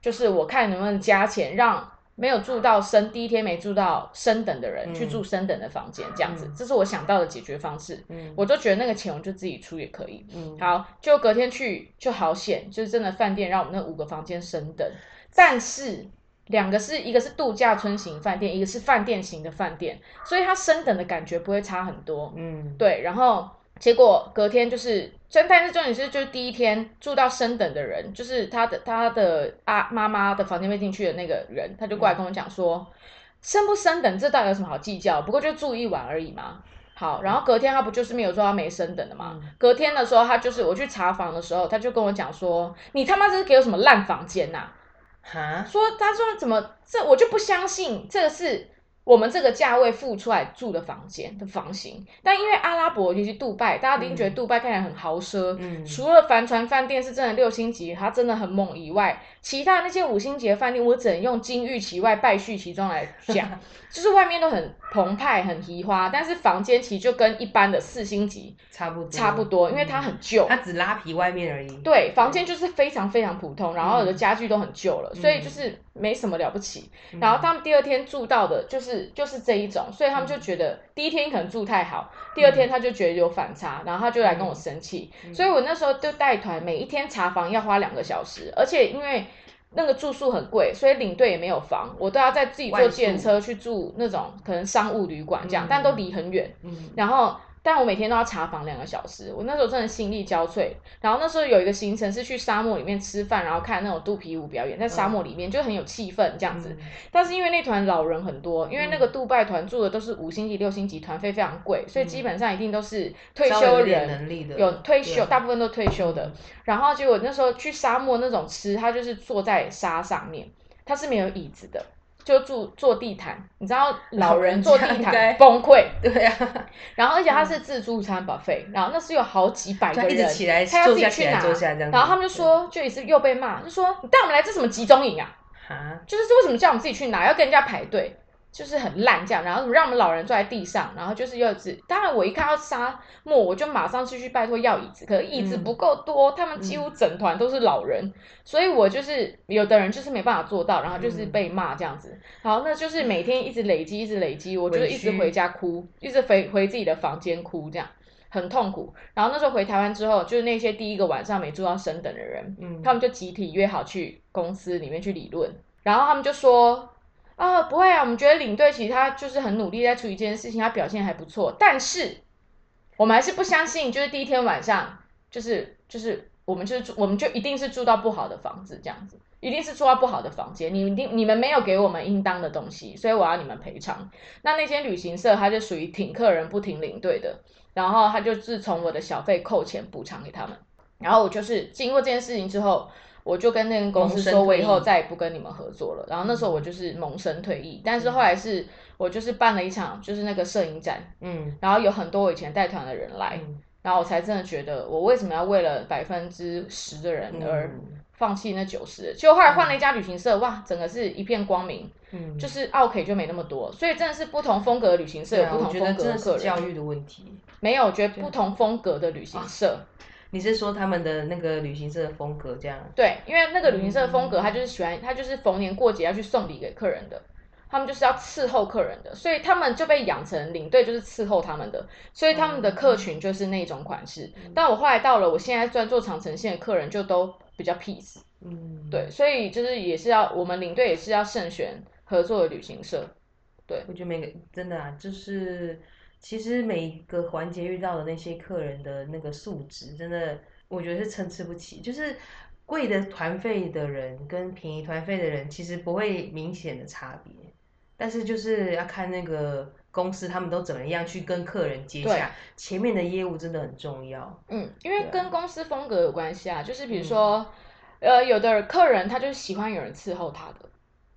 就是我看能不能加钱，让没有住到升第一天没住到升等的人去住升等的房间，这样子，这是我想到的解决方式。嗯，我就觉得那个钱我就自己出也可以。嗯，好，就隔天去就好险，就是真的饭店让我们那五个房间升等，但是。两个是一个是度假村型饭店，一个是饭店型的饭店，所以它升等的感觉不会差很多。嗯，对。然后结果隔天就是，但是重点是就是第一天住到升等的人，就是他的他的啊妈妈的房间被进去的那个人，他就过来跟我讲说，升不升等这到底有什么好计较？不过就住一晚而已嘛。好，然后隔天他不就是没有说他没升等的嘛？隔天的时候他就是我去查房的时候，他就跟我讲说，你他妈这是给我什么烂房间呐？说，他说怎么这我就不相信，这个是我们这个价位付出来住的房间的房型。但因为阿拉伯尤其杜拜，大家一定觉得杜拜看起来很豪奢。嗯，除了帆船饭店是真的六星级，它真的很猛以外，其他那些五星级的饭店，我只能用金玉其外败絮其中来讲，[laughs] 就是外面都很澎湃、很奇花，但是房间其实就跟一般的四星级差不多，差不多，因为它很旧，它只拉皮外面而已。对，房间就是非常非常普通，然后有的家具都很旧了，所以就是没什么了不起。然后他们第二天住到的就是就是这一种，所以他们就觉得第一天可能住太好，第二天他就觉得有反差，然后他就来跟我生气。所以我那时候就带团，每一天查房要花两个小时，而且因为。那个住宿很贵，所以领队也没有房，我都要在自己坐电车去住那种可能商务旅馆这样，但都离很远。然后。但我每天都要查房两个小时，我那时候真的心力交瘁。然后那时候有一个行程是去沙漠里面吃饭，然后看那种肚皮舞表演，在沙漠里面就很有气氛这样子。但是因为那团老人很多，因为那个杜拜团住的都是五星级、六星级，团费非常贵，所以基本上一定都是退休人，有退休，大部分都退休的。然后结果那时候去沙漠那种吃，他就是坐在沙上面，他是没有椅子的。就住坐地毯，你知道老人坐地毯崩溃，[laughs] 对啊。然后而且他是自助餐 buffet，然后那是有好几百个人，他要自己去拿，然后他们就说，就一次又被骂，就说你带我们来这什么集中营啊？就是为什么叫我们自己去拿，要跟人家排队？就是很烂这样，然后让我们老人坐在地上，然后就是又是，当然我一看到沙漠，我就马上去去拜托要椅子，可是椅子不够多，他们几乎整团都是老人，所以我就是有的人就是没办法做到，然后就是被骂这样子，好，那就是每天一直累积，一直累积，我就一直回家哭，一直回回自己的房间哭，这样很痛苦。然后那时候回台湾之后，就是那些第一个晚上没住到升等的人，嗯，他们就集体约好去公司里面去理论，然后他们就说。啊，不会啊，我们觉得领队其实他就是很努力在处理这件事情，他表现还不错。但是我们还是不相信，就是第一天晚上，就是就是我们就是住，我们就一定是住到不好的房子这样子，一定是住到不好的房间。你一定你们没有给我们应当的东西，所以我要你们赔偿。那那间旅行社他就属于挺客人不挺领队的，然后他就是从我的小费扣钱补偿给他们。然后我就是经过这件事情之后。我就跟那个公司说，我以后再也不跟你们合作了。然后那时候我就是萌生退役，但是后来是我就是办了一场就是那个摄影展，嗯，然后有很多我以前带团的人来，然后我才真的觉得我为什么要为了百分之十的人而放弃那九十？就后来换了一家旅行社，哇，整个是一片光明，嗯，就是 OK 就没那么多，所以真的是不同风格的旅行社有不同风格的客人。教育的问题没有，我觉得不同风格的旅行社。你是说他们的那个旅行社的风格这样？对，因为那个旅行社的风格，他就是喜欢，他就是逢年过节要去送礼给客人的，他们就是要伺候客人的，所以他们就被养成领队就是伺候他们的，所以他们的客群就是那种款式。但我后来到了，我现在专做长城线的客人就都比较 peace，嗯，对，所以就是也是要我们领队也是要慎选合作的旅行社。对，我觉得每个真的啊，就是其实每一个环节遇到的那些客人的那个素质，真的我觉得是参差不齐。就是贵的团费的人跟便宜团费的人，其实不会明显的差别，但是就是要看那个公司他们都怎么样去跟客人接洽，前面的业务真的很重要。嗯，因为跟公司风格有关系啊，就是比如说，呃，有的客人他就是喜欢有人伺候他的。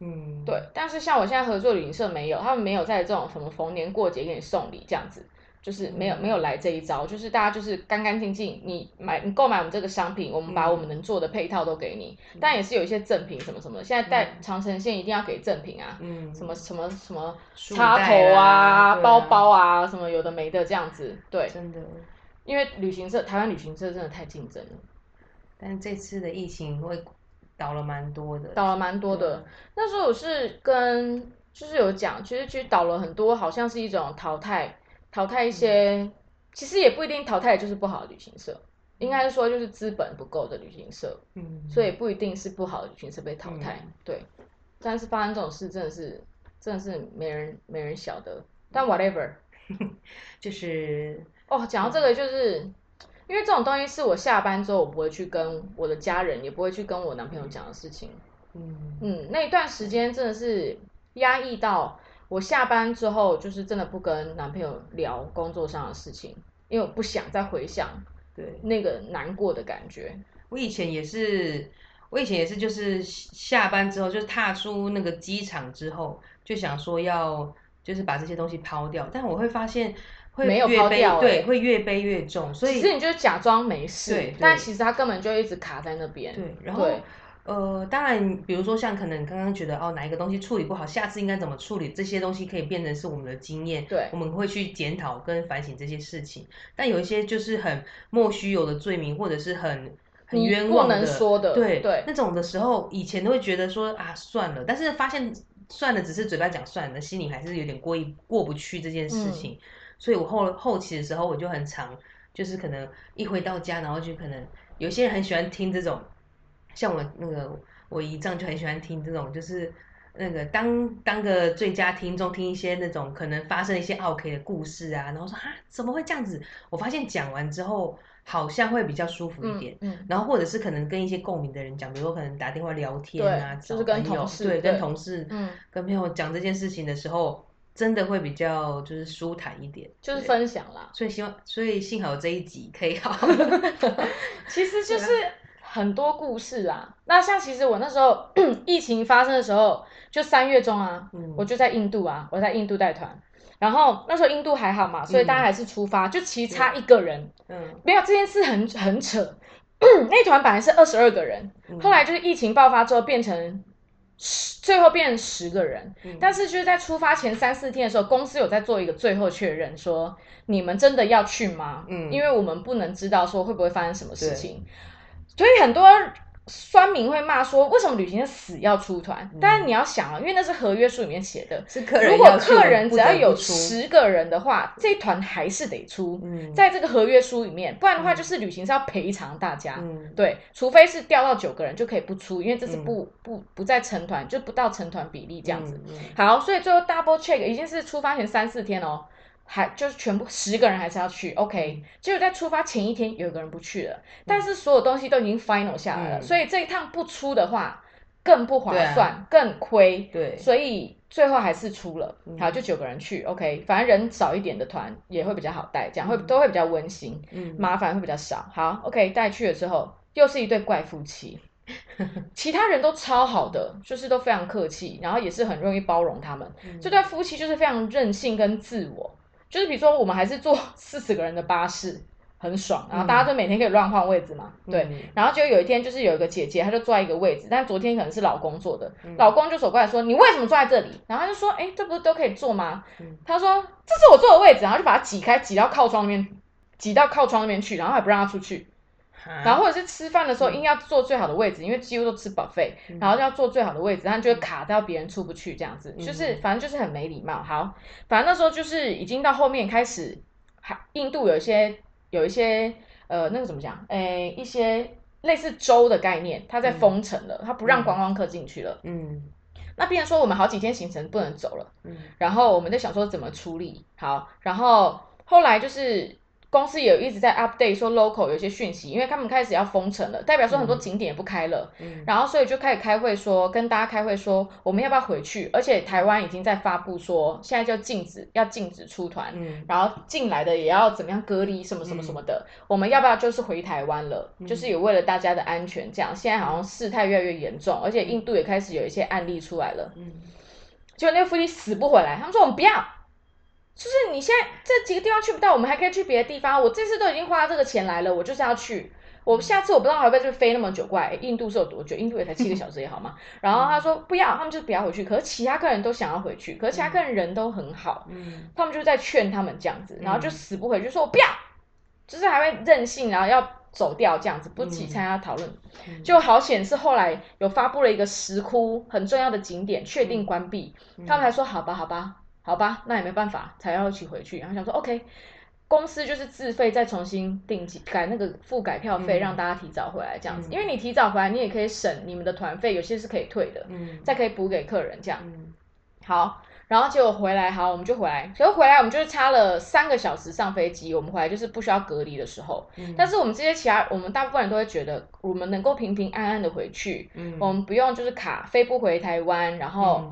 嗯，对，但是像我现在合作旅行社没有，他们没有在这种什么逢年过节给你送礼这样子，就是没有没有来这一招，就是大家就是干干净净，你买你购买我们这个商品，我们把我们能做的配套都给你，但也是有一些赠品什么什么，现在带长城线一定要给赠品啊，嗯，什么什么什么插头啊、包包啊，什么有的没的这样子，对，真的，因为旅行社台湾旅行社真的太竞争了，但是这次的疫情会。倒了蛮多的，倒了蛮多的。那时候我是跟就是有讲，其实其实倒了很多，好像是一种淘汰，淘汰一些，其实也不一定淘汰就是不好的旅行社，应该是说就是资本不够的旅行社，嗯，所以不一定是不好的旅行社被淘汰，对。但是发生这种事真的是真的是没人没人晓得，但 whatever，[laughs] 就是哦，讲到这个就是。因为这种东西是我下班之后我不会去跟我的家人，也不会去跟我男朋友讲的事情。嗯嗯，那一段时间真的是压抑到我下班之后，就是真的不跟男朋友聊工作上的事情，因为我不想再回想对那个难过的感觉。我以前也是，我以前也是，就是下班之后，就是踏出那个机场之后，就想说要就是把这些东西抛掉，但我会发现。没有抛掉，对，会越背越重。所以其实你就假装没事，但其实他根本就一直卡在那边。对，然后呃，当然，比如说像可能刚刚觉得哦，哪一个东西处理不好，下次应该怎么处理，这些东西可以变成是我们的经验。对，我们会去检讨跟反省这些事情。但有一些就是很莫须有的罪名，或者是很很冤枉的，说的，对对，那种的时候，以前都会觉得说啊算了，但是发现算了，只是嘴巴讲算了，心里还是有点过意过不去这件事情。所以我后后期的时候，我就很常，就是可能一回到家，然后就可能有些人很喜欢听这种，像我那个我姨丈就很喜欢听这种，就是那个当当个最佳听众，听一些那种可能发生一些 OK 的故事啊，然后说啊怎么会这样子？我发现讲完之后好像会比较舒服一点，嗯，然后或者是可能跟一些共鸣的人讲，比如说可能打电话聊天啊，就是跟同事对跟同事，嗯，跟朋友讲这件事情的时候。真的会比较就是舒坦一点，就是分享啦。所以希望，所以幸好这一集可以好。[laughs] 其实就是很多故事啊。那像其实我那时候疫情发生的时候，就三月中啊，我就在印度啊，我在印度带团。然后那时候印度还好嘛，所以大家还是出发，就其实差一个人。嗯，没有这件事很很扯。[coughs] 那团本来是二十二个人，后来就是疫情爆发之后变成。最后变成十个人，但是就是在出发前三四天的时候，公司有在做一个最后确认，说你们真的要去吗？嗯，因为我们不能知道说会不会发生什么事情，所以很多。酸民会骂说：“为什么旅行社死要出团？”但是你要想啊，因为那是合约书里面写的，是客人如果客人只要有十个人的话，这团还是得出。在这个合约书里面，不然的话就是旅行社要赔偿大家。对，除非是掉到九个人就可以不出，因为这是不不不再成团，就不到成团比例这样子。好，所以最后 double check 已经是出发前三四天哦。还就是全部十个人还是要去，OK。结果在出发前一天有一个人不去了，但是所有东西都已经 final 下来了，所以这一趟不出的话更不划算，更亏。对，所以最后还是出了。好，就九个人去，OK。反正人少一点的团也会比较好带，这样会都会比较温馨，麻烦会比较少。好，OK。带去了之后又是一对怪夫妻，[laughs] 其他人都超好的，就是都非常客气，然后也是很容易包容他们。这对夫妻就是非常任性跟自我。就是比如说，我们还是坐 [laughs] 四十个人的巴士，很爽，然后大家就每天可以乱换位置嘛，对。然后就有一天，就是有一个姐姐，她就坐在一个位置，但昨天可能是老公坐的，老公就走过来说：“你为什么坐在这里？”然后他就说：“哎，这不是都可以坐吗？”他说：“这是我坐的位置。”然后就把她挤开，挤到靠窗那边，挤到靠窗那边去，然后还不让他出去。然后或者是吃饭的时候硬要坐最好的位置，因为几乎都吃 buffet，然后要坐最好的位置，然后就会卡到别人出不去这样子，就是反正就是很没礼貌。好，反正那时候就是已经到后面开始，还印度有一些有一些呃那个怎么讲，诶一些类似州的概念，它在封城了，它不让观光客进去了。嗯，那变成说我们好几天行程不能走了。嗯，然后我们在想说怎么处理。好，然后后来就是。公司也一直在 update 说 local 有一些讯息，因为他们开始要封城了，代表说很多景点也不开了，然后所以就开始开会说，跟大家开会说，我们要不要回去？而且台湾已经在发布说，现在就禁止要禁止出团，然后进来的也要怎么样隔离什么什么什么的，我们要不要就是回台湾了？就是也为了大家的安全，这样现在好像事态越来越严重，而且印度也开始有一些案例出来了，结果那个夫妻死不回来，他们说我们不要。就是你现在这几个地方去不到，我们还可以去别的地方。我这次都已经花这个钱来了，我就是要去。我下次我不知道还会不会飞那么久过来。印度是有多久？印度也才七个小时也好嘛。[laughs] 然后他说不要，他们就不要回去。可是其他客人都想要回去，可是其他客人人都很好，嗯，他们就在劝他们这样子，然后就死不回去，说我不要，就是还会任性，然后要走掉这样子，不起参加讨论。就好险是后来有发布了一个石窟很重要的景点确定关闭，他们还说好吧，好吧。好吧，那也没办法，才要一起回去。然后想说，OK，公司就是自费再重新订机改那个付改票费，让大家提早回来这样子。因为你提早回来，你也可以省你们的团费，有些是可以退的，嗯，再可以补给客人这样。好，然后结果回来，好，我们就回来。所以回来我们就是差了三个小时上飞机，我们回来就是不需要隔离的时候。但是我们这些其他，我们大部分人都会觉得，我们能够平平安安的回去，嗯，我们不用就是卡飞不回台湾，然后。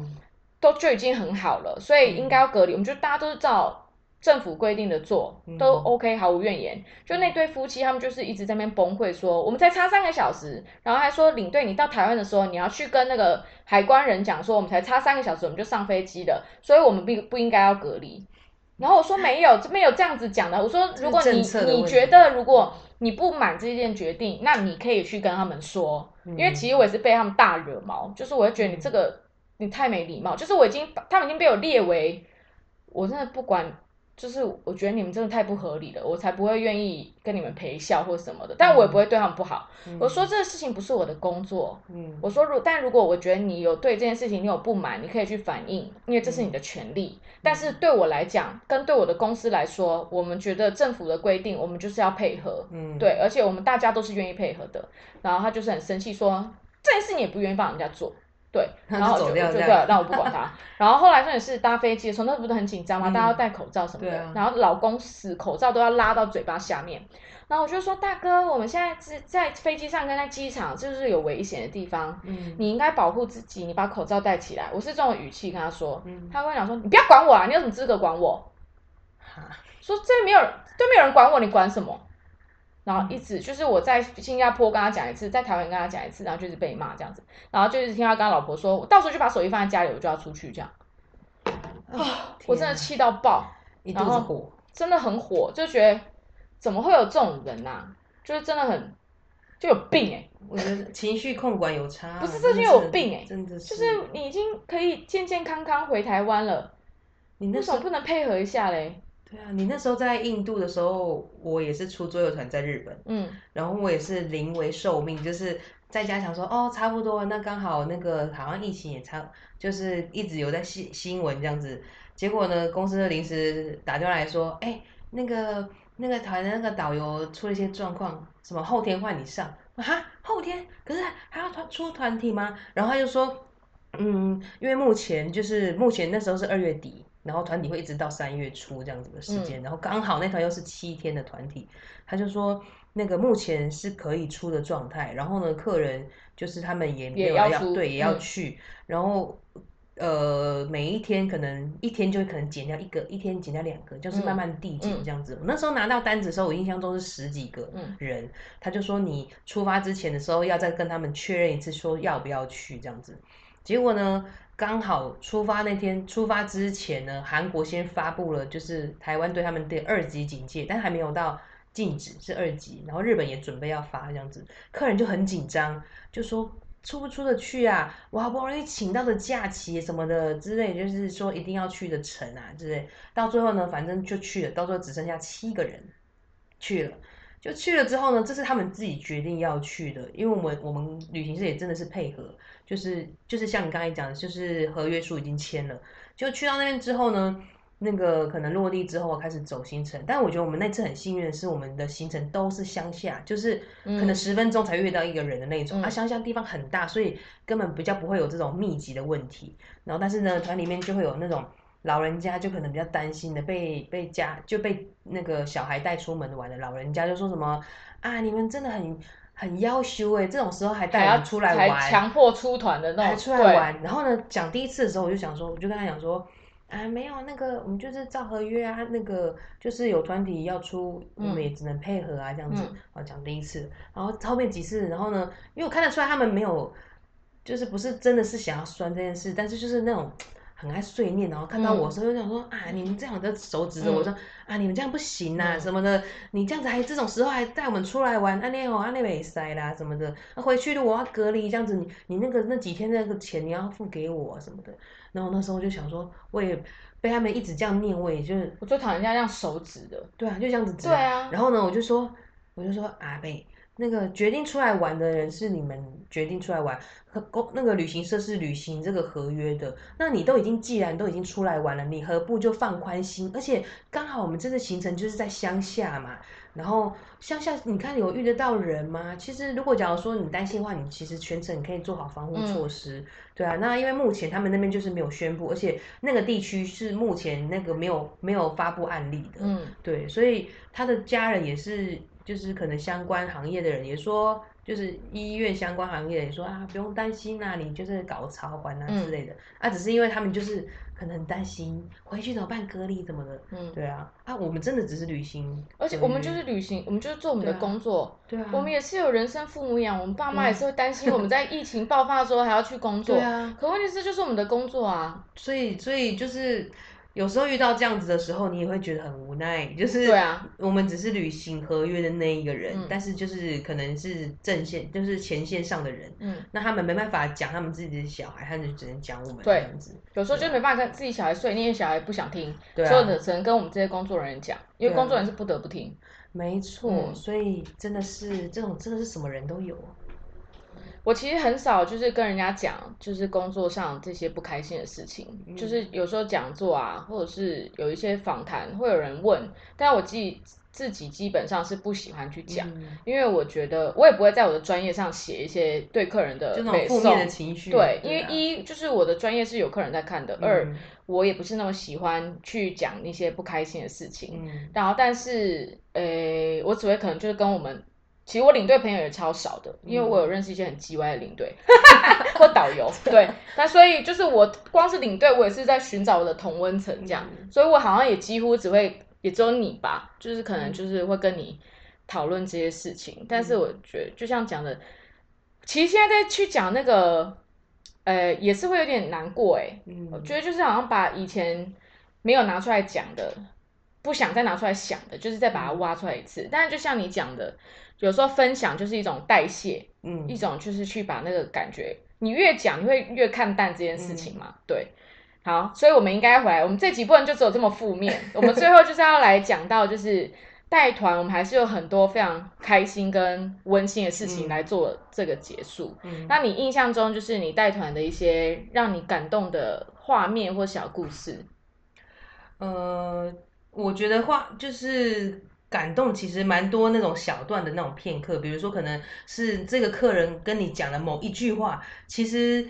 都就已经很好了，所以应该要隔离。我们就大家都是照政府规定的做，都 OK，毫无怨言。就那对夫妻，他们就是一直在那边崩溃，说我们才差三个小时，然后还说领队，你到台湾的时候，你要去跟那个海关人讲说，我们才差三个小时，我们就上飞机了，所以我们不不应该要隔离。然后我说没有，没有这样子讲的。我说如果你你觉得如果你不满这件决定，那你可以去跟他们说，因为其实我也是被他们大惹毛，就是我会觉得你这个。你太没礼貌，就是我已经，他们已经被我列为，我真的不管，就是我觉得你们真的太不合理了，我才不会愿意跟你们陪笑或什么的，但我也不会对他们不好。我说这个事情不是我的工作，嗯，我说如但如果我觉得你有对这件事情你有不满，你可以去反映，因为这是你的权利。但是对我来讲，跟对我的公司来说，我们觉得政府的规定，我们就是要配合，嗯，对，而且我们大家都是愿意配合的。然后他就是很生气，说这件事你也不愿意帮人家做。对，[laughs] 然后就就对，那我不管他。[laughs] 然后后来真的是搭飞机的时候，那不是很紧张吗？大家要戴口罩什么的。然后老公死口罩都要拉到嘴巴下面。然后我就说：“大哥，我们现在是在飞机上跟在机场，就是有危险的地方。嗯，你应该保护自己，你把口罩戴起来。”我是这种语气跟他说。嗯，他跟我讲说：“你不要管我啊，你有什么资格管我？”说这没有，都没有人管我，你管什么？然后一直就是我在新加坡跟他讲一次，在台湾跟他讲一次，然后就是被骂这样子，然后就一直听他跟他老婆说，我到时候就把手机放在家里，我就要出去这样。啊！我真的气到爆，一肚子火，真的很火，就觉得怎么会有这种人呐？就是真的很就有病哎！我觉得情绪控管有差，不是这就有病哎，真的是，就是你已经可以健健康康回台湾了，你为什么不能配合一下嘞？对啊，你那时候在印度的时候，我也是出桌游团在日本，嗯，然后我也是临危受命，就是在家想说，哦，差不多，那刚好那个好像疫情也差，就是一直有在新新闻这样子，结果呢，公司的临时打电话来说，哎，那个那个团的那个导游出了一些状况，什么后天换你上，啊，后天，可是还要团出团体吗？然后他就说，嗯，因为目前就是目前那时候是二月底。然后团体会一直到三月初这样子的时间，然后刚好那团又是七天的团体，他就说那个目前是可以出的状态，然后呢，客人就是他们也没有要对也要去，然后呃每一天可能一天就可能减掉一个，一天减掉两个，就是慢慢递减这样子。那时候拿到单子的时候，我印象中是十几个人，他就说你出发之前的时候要再跟他们确认一次，说要不要去这样子。结果呢？刚好出发那天，出发之前呢，韩国先发布了就是台湾对他们的二级警戒，但还没有到禁止，是二级。然后日本也准备要发这样子，客人就很紧张，就说出不出得去啊？我好不容易请到的假期什么的之类，就是说一定要去的城啊之类。到最后呢，反正就去了，到最后只剩下七个人去了。就去了之后呢，这是他们自己决定要去的，因为我们我们旅行社也真的是配合，就是就是像你刚才讲的，就是合约书已经签了，就去到那边之后呢。那个可能落地之后开始走行程，但我觉得我们那次很幸运的是，我们的行程都是乡下，就是可能十分钟才遇到一个人的那种。啊，乡下地方很大，所以根本比较不会有这种密集的问题。然后，但是呢，团里面就会有那种老人家，就可能比较担心的，被被家就被那个小孩带出门玩的老人家，就说什么啊，你们真的很很要求哎，这种时候还带他出来玩，强迫出团的那种，还出来玩。然后呢，讲第一次的时候，我就想说，我就跟他讲说。啊，没有那个，我们就是照合约啊，那个就是有团体要出，我们也只能配合啊，这样子。啊，讲第一次，然后后面几次，然后呢，因为我看得出来他们没有，就是不是真的是想要酸这件事，但是就是那种很爱碎念，然后看到我时候就想说啊，你们这样的手指着我说啊，你们这样不行呐，什么的，你这样子还这种时候还带我们出来玩，安内哦，安内没塞啦什么的，回去的我要隔离，这样子你你那个那几天那个钱你要付给我什么的。然后那时候就想说，我也被他们一直这样念，我也就是我最讨厌人家这样手指的，对啊，就这样子指。对啊。然后呢，我就说，我就说阿贝，那个决定出来玩的人是你们决定出来玩，和公那个旅行社是履行这个合约的。那你都已经既然都已经出来玩了，你何不就放宽心？而且刚好我们这次行程就是在乡下嘛。然后乡下，你看有遇得到人吗？其实如果假如说你担心的话，你其实全程你可以做好防护措施，对啊。那因为目前他们那边就是没有宣布，而且那个地区是目前那个没有没有发布案例的，嗯，对。所以他的家人也是，就是可能相关行业的人也说，就是医院相关行业也说啊，不用担心啊，你就是搞潮环啊之类的，啊，只是因为他们就是。可能很担心回去怎么办隔离怎么的，嗯，对啊，啊，我们真的只是旅行，而且我们就是旅行，我们就是做我们的工作，对啊，我们也是有人生父母养，我们爸妈也是会担心我们在疫情爆发的时候还要去工作，对啊，可问题是就是我们的工作啊，所以所以就是。有时候遇到这样子的时候，你也会觉得很无奈。就是对啊，我们只是履行合约的那一个人，但是就是可能是正线，就是前线上的人。嗯，那他们没办法讲他们自己的小孩，他们就只能讲我们这样子。有时候就没办法跟自己小孩睡，那些小孩不想听，所以呢只能跟我们这些工作人员讲，因为工作人员是不得不听。没错，所以真的是这种真的是什么人都有。我其实很少就是跟人家讲，就是工作上这些不开心的事情，就是有时候讲座啊，或者是有一些访谈，会有人问，但我自己自己基本上是不喜欢去讲，因为我觉得我也不会在我的专业上写一些对客人的负面的情绪。对，因为一就是我的专业是有客人在看的，二我也不是那么喜欢去讲那些不开心的事情。然后，但是呃，我只会可能就是跟我们。其实我领队朋友也超少的，因为我有认识一些很叽歪的领队 [laughs] 或导游，[laughs] 对，那所以就是我光是领队，我也是在寻找我的同温层这样，所以我好像也几乎只会，也只有你吧，就是可能就是会跟你讨论这些事情，但是我觉得就像讲的，其实现在再去讲那个，呃，也是会有点难过哎，我觉得就是好像把以前没有拿出来讲的，不想再拿出来想的，就是再把它挖出来一次，但是就像你讲的。有时候分享就是一种代谢，嗯，一种就是去把那个感觉，你越讲你会越看淡这件事情嘛，对，好，所以我们应该回来，我们这几部分就只有这么负面，我们最后就是要来讲到就是带团，我们还是有很多非常开心跟温馨的事情来做这个结束。嗯，那你印象中就是你带团的一些让你感动的画面或小故事？呃，我觉得话就是。感动其实蛮多那种小段的那种片刻，比如说可能是这个客人跟你讲了某一句话，其实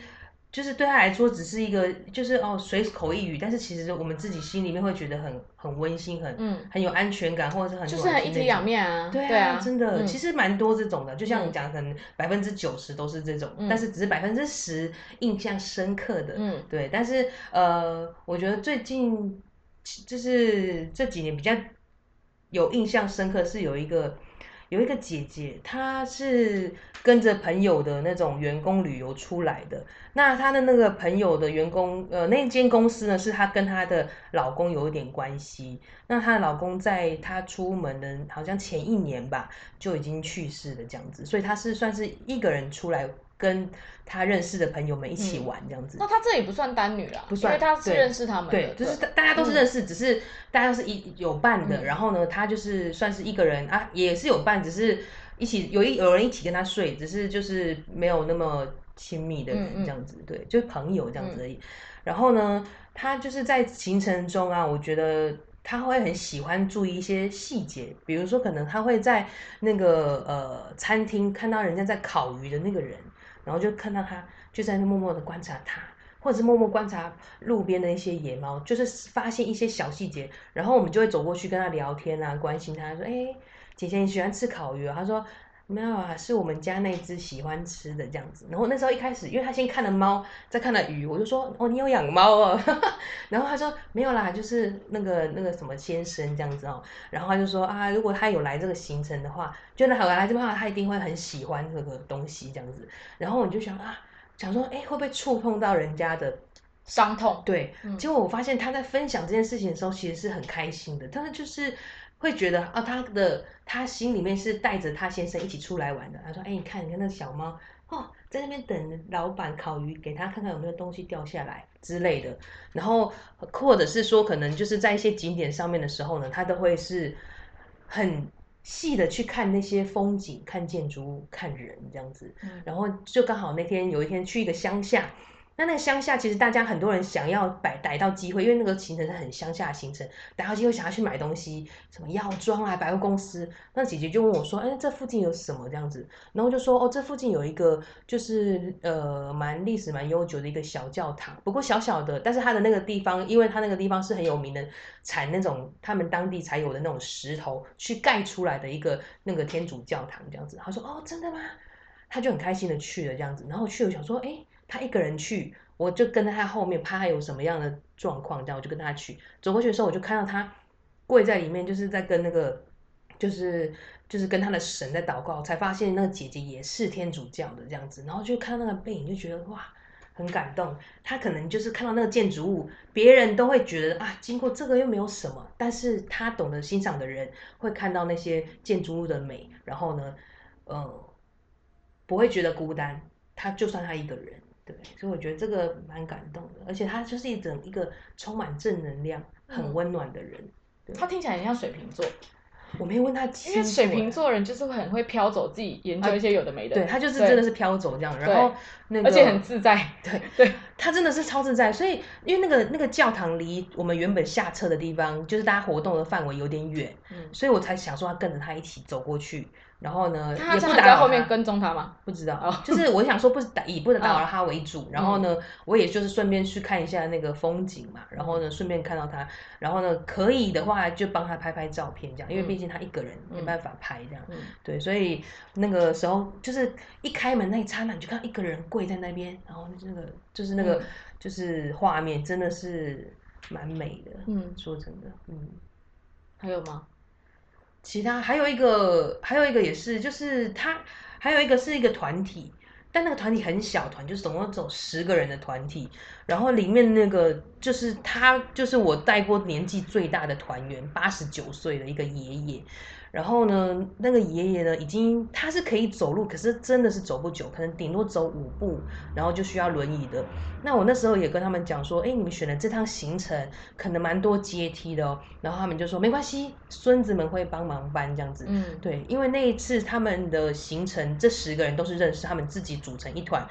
就是对他来说只是一个就是哦随口一语，但是其实我们自己心里面会觉得很很温馨，很嗯很有安全感，或者是很就是很一体两面啊，对啊，真的其实蛮多这种的，就像你讲，可能百分之九十都是这种，但是只是百分之十印象深刻的，嗯对，但是呃我觉得最近就是这几年比较。有印象深刻是有一个有一个姐姐，她是跟着朋友的那种员工旅游出来的。那她的那个朋友的员工，呃，那间公司呢，是她跟她的老公有一点关系。那她的老公在她出门的好像前一年吧，就已经去世了这样子，所以她是算是一个人出来跟他认识的朋友们一起玩这样子。那他这也不算单女啦，不算，因为他是认识他们。对，就是大家都是认识，只是大家是一有伴的。然后呢，他就是算是一个人啊，也是有伴，只是一起有一有人一起跟他睡，只是就是没有那么亲密的人这样子。对，就是朋友这样子而已。然后呢，他就是在行程中啊，我觉得。他会很喜欢注意一些细节，比如说可能他会在那个呃餐厅看到人家在烤鱼的那个人，然后就看到他就在那默默的观察他，或者是默默观察路边的一些野猫，就是发现一些小细节，然后我们就会走过去跟他聊天啊，关心他说：“哎，姐姐你喜欢吃烤鱼啊？”他说。没有啊，是我们家那只喜欢吃的这样子。然后那时候一开始，因为他先看了猫，再看了鱼，我就说：“哦，你有养猫啊？” [laughs] 然后他说：“没有啦，就是那个那个什么先生这样子哦。”然后他就说：“啊，如果他有来这个行程的话，就那好来这边的话，他一定会很喜欢这个东西这样子。”然后我就想啊，想说：“哎，会不会触碰到人家的伤痛？”对，结果我发现他在分享这件事情的时候，其实是很开心的。但是就是。会觉得啊，他的他心里面是带着他先生一起出来玩的。他说：“哎，你看，你看那小猫哦，在那边等老板烤鱼，给他看看有没有东西掉下来之类的。然后或者是说，可能就是在一些景点上面的时候呢，他都会是很细的去看那些风景、看建筑物、看人这样子。然后就刚好那天有一天去一个乡下。”那那个乡下，其实大家很多人想要逮逮到机会，因为那个行程是很乡下的行程，逮到机会想要去买东西，什么药妆啊、百货公司。那姐姐就问我说：“哎，这附近有什么这样子？”然后就说：“哦，这附近有一个，就是呃，蛮历史蛮悠久的一个小教堂，不过小小的，但是它的那个地方，因为它那个地方是很有名的，产那种他们当地才有的那种石头去盖出来的一个那个天主教堂这样子。”他说：“哦，真的吗？”他就很开心的去了这样子，然后去了想说：“哎。”他一个人去，我就跟在他后面，怕他有什么样的状况，这样我就跟他去。走过去的时候，我就看到他跪在里面，就是在跟那个，就是就是跟他的神在祷告。才发现那个姐姐也是天主教的这样子，然后就看到那个背影，就觉得哇，很感动。他可能就是看到那个建筑物，别人都会觉得啊，经过这个又没有什么，但是他懂得欣赏的人会看到那些建筑物的美，然后呢，呃，不会觉得孤单。他就算他一个人。对，所以我觉得这个蛮感动的，而且他就是一整一个充满正能量、很温暖的人。他听起来很像水瓶座，我没有问他，因为水瓶座人就是会很会飘走，自己研究一些有的没的。对他就是真的是飘走这样，然后那个而且很自在。对对，他真的是超自在。所以因为那个那个教堂离我们原本下车的地方，就是大家活动的范围有点远，嗯，所以我才想说要跟着他一起走过去。然后呢，也不打扰后面跟踪他吗？不知道，就是我想说，不打以不能打扰他为主。然后呢，我也就是顺便去看一下那个风景嘛。然后呢，顺便看到他，然后呢，可以的话就帮他拍拍照片这样，因为毕竟他一个人没办法拍这样。对，所以那个时候就是一开门那一刹那，你就看到一个人跪在那边，然后那个就是那个就是画面真的是蛮美的。嗯，说真的，嗯，还有吗？其他还有一个，还有一个也是，就是他还有一个是一个团体，但那个团体很小团，就是总共走十个人的团体，然后里面那个就是他，就是我带过年纪最大的团员，八十九岁的一个爷爷。然后呢，那个爷爷呢，已经他是可以走路，可是真的是走不久，可能顶多走五步，然后就需要轮椅的。那我那时候也跟他们讲说，哎，你们选的这趟行程可能蛮多阶梯的哦。然后他们就说没关系，孙子们会帮忙搬这样子。嗯，对，因为那一次他们的行程，这十个人都是认识，他们自己组成一团，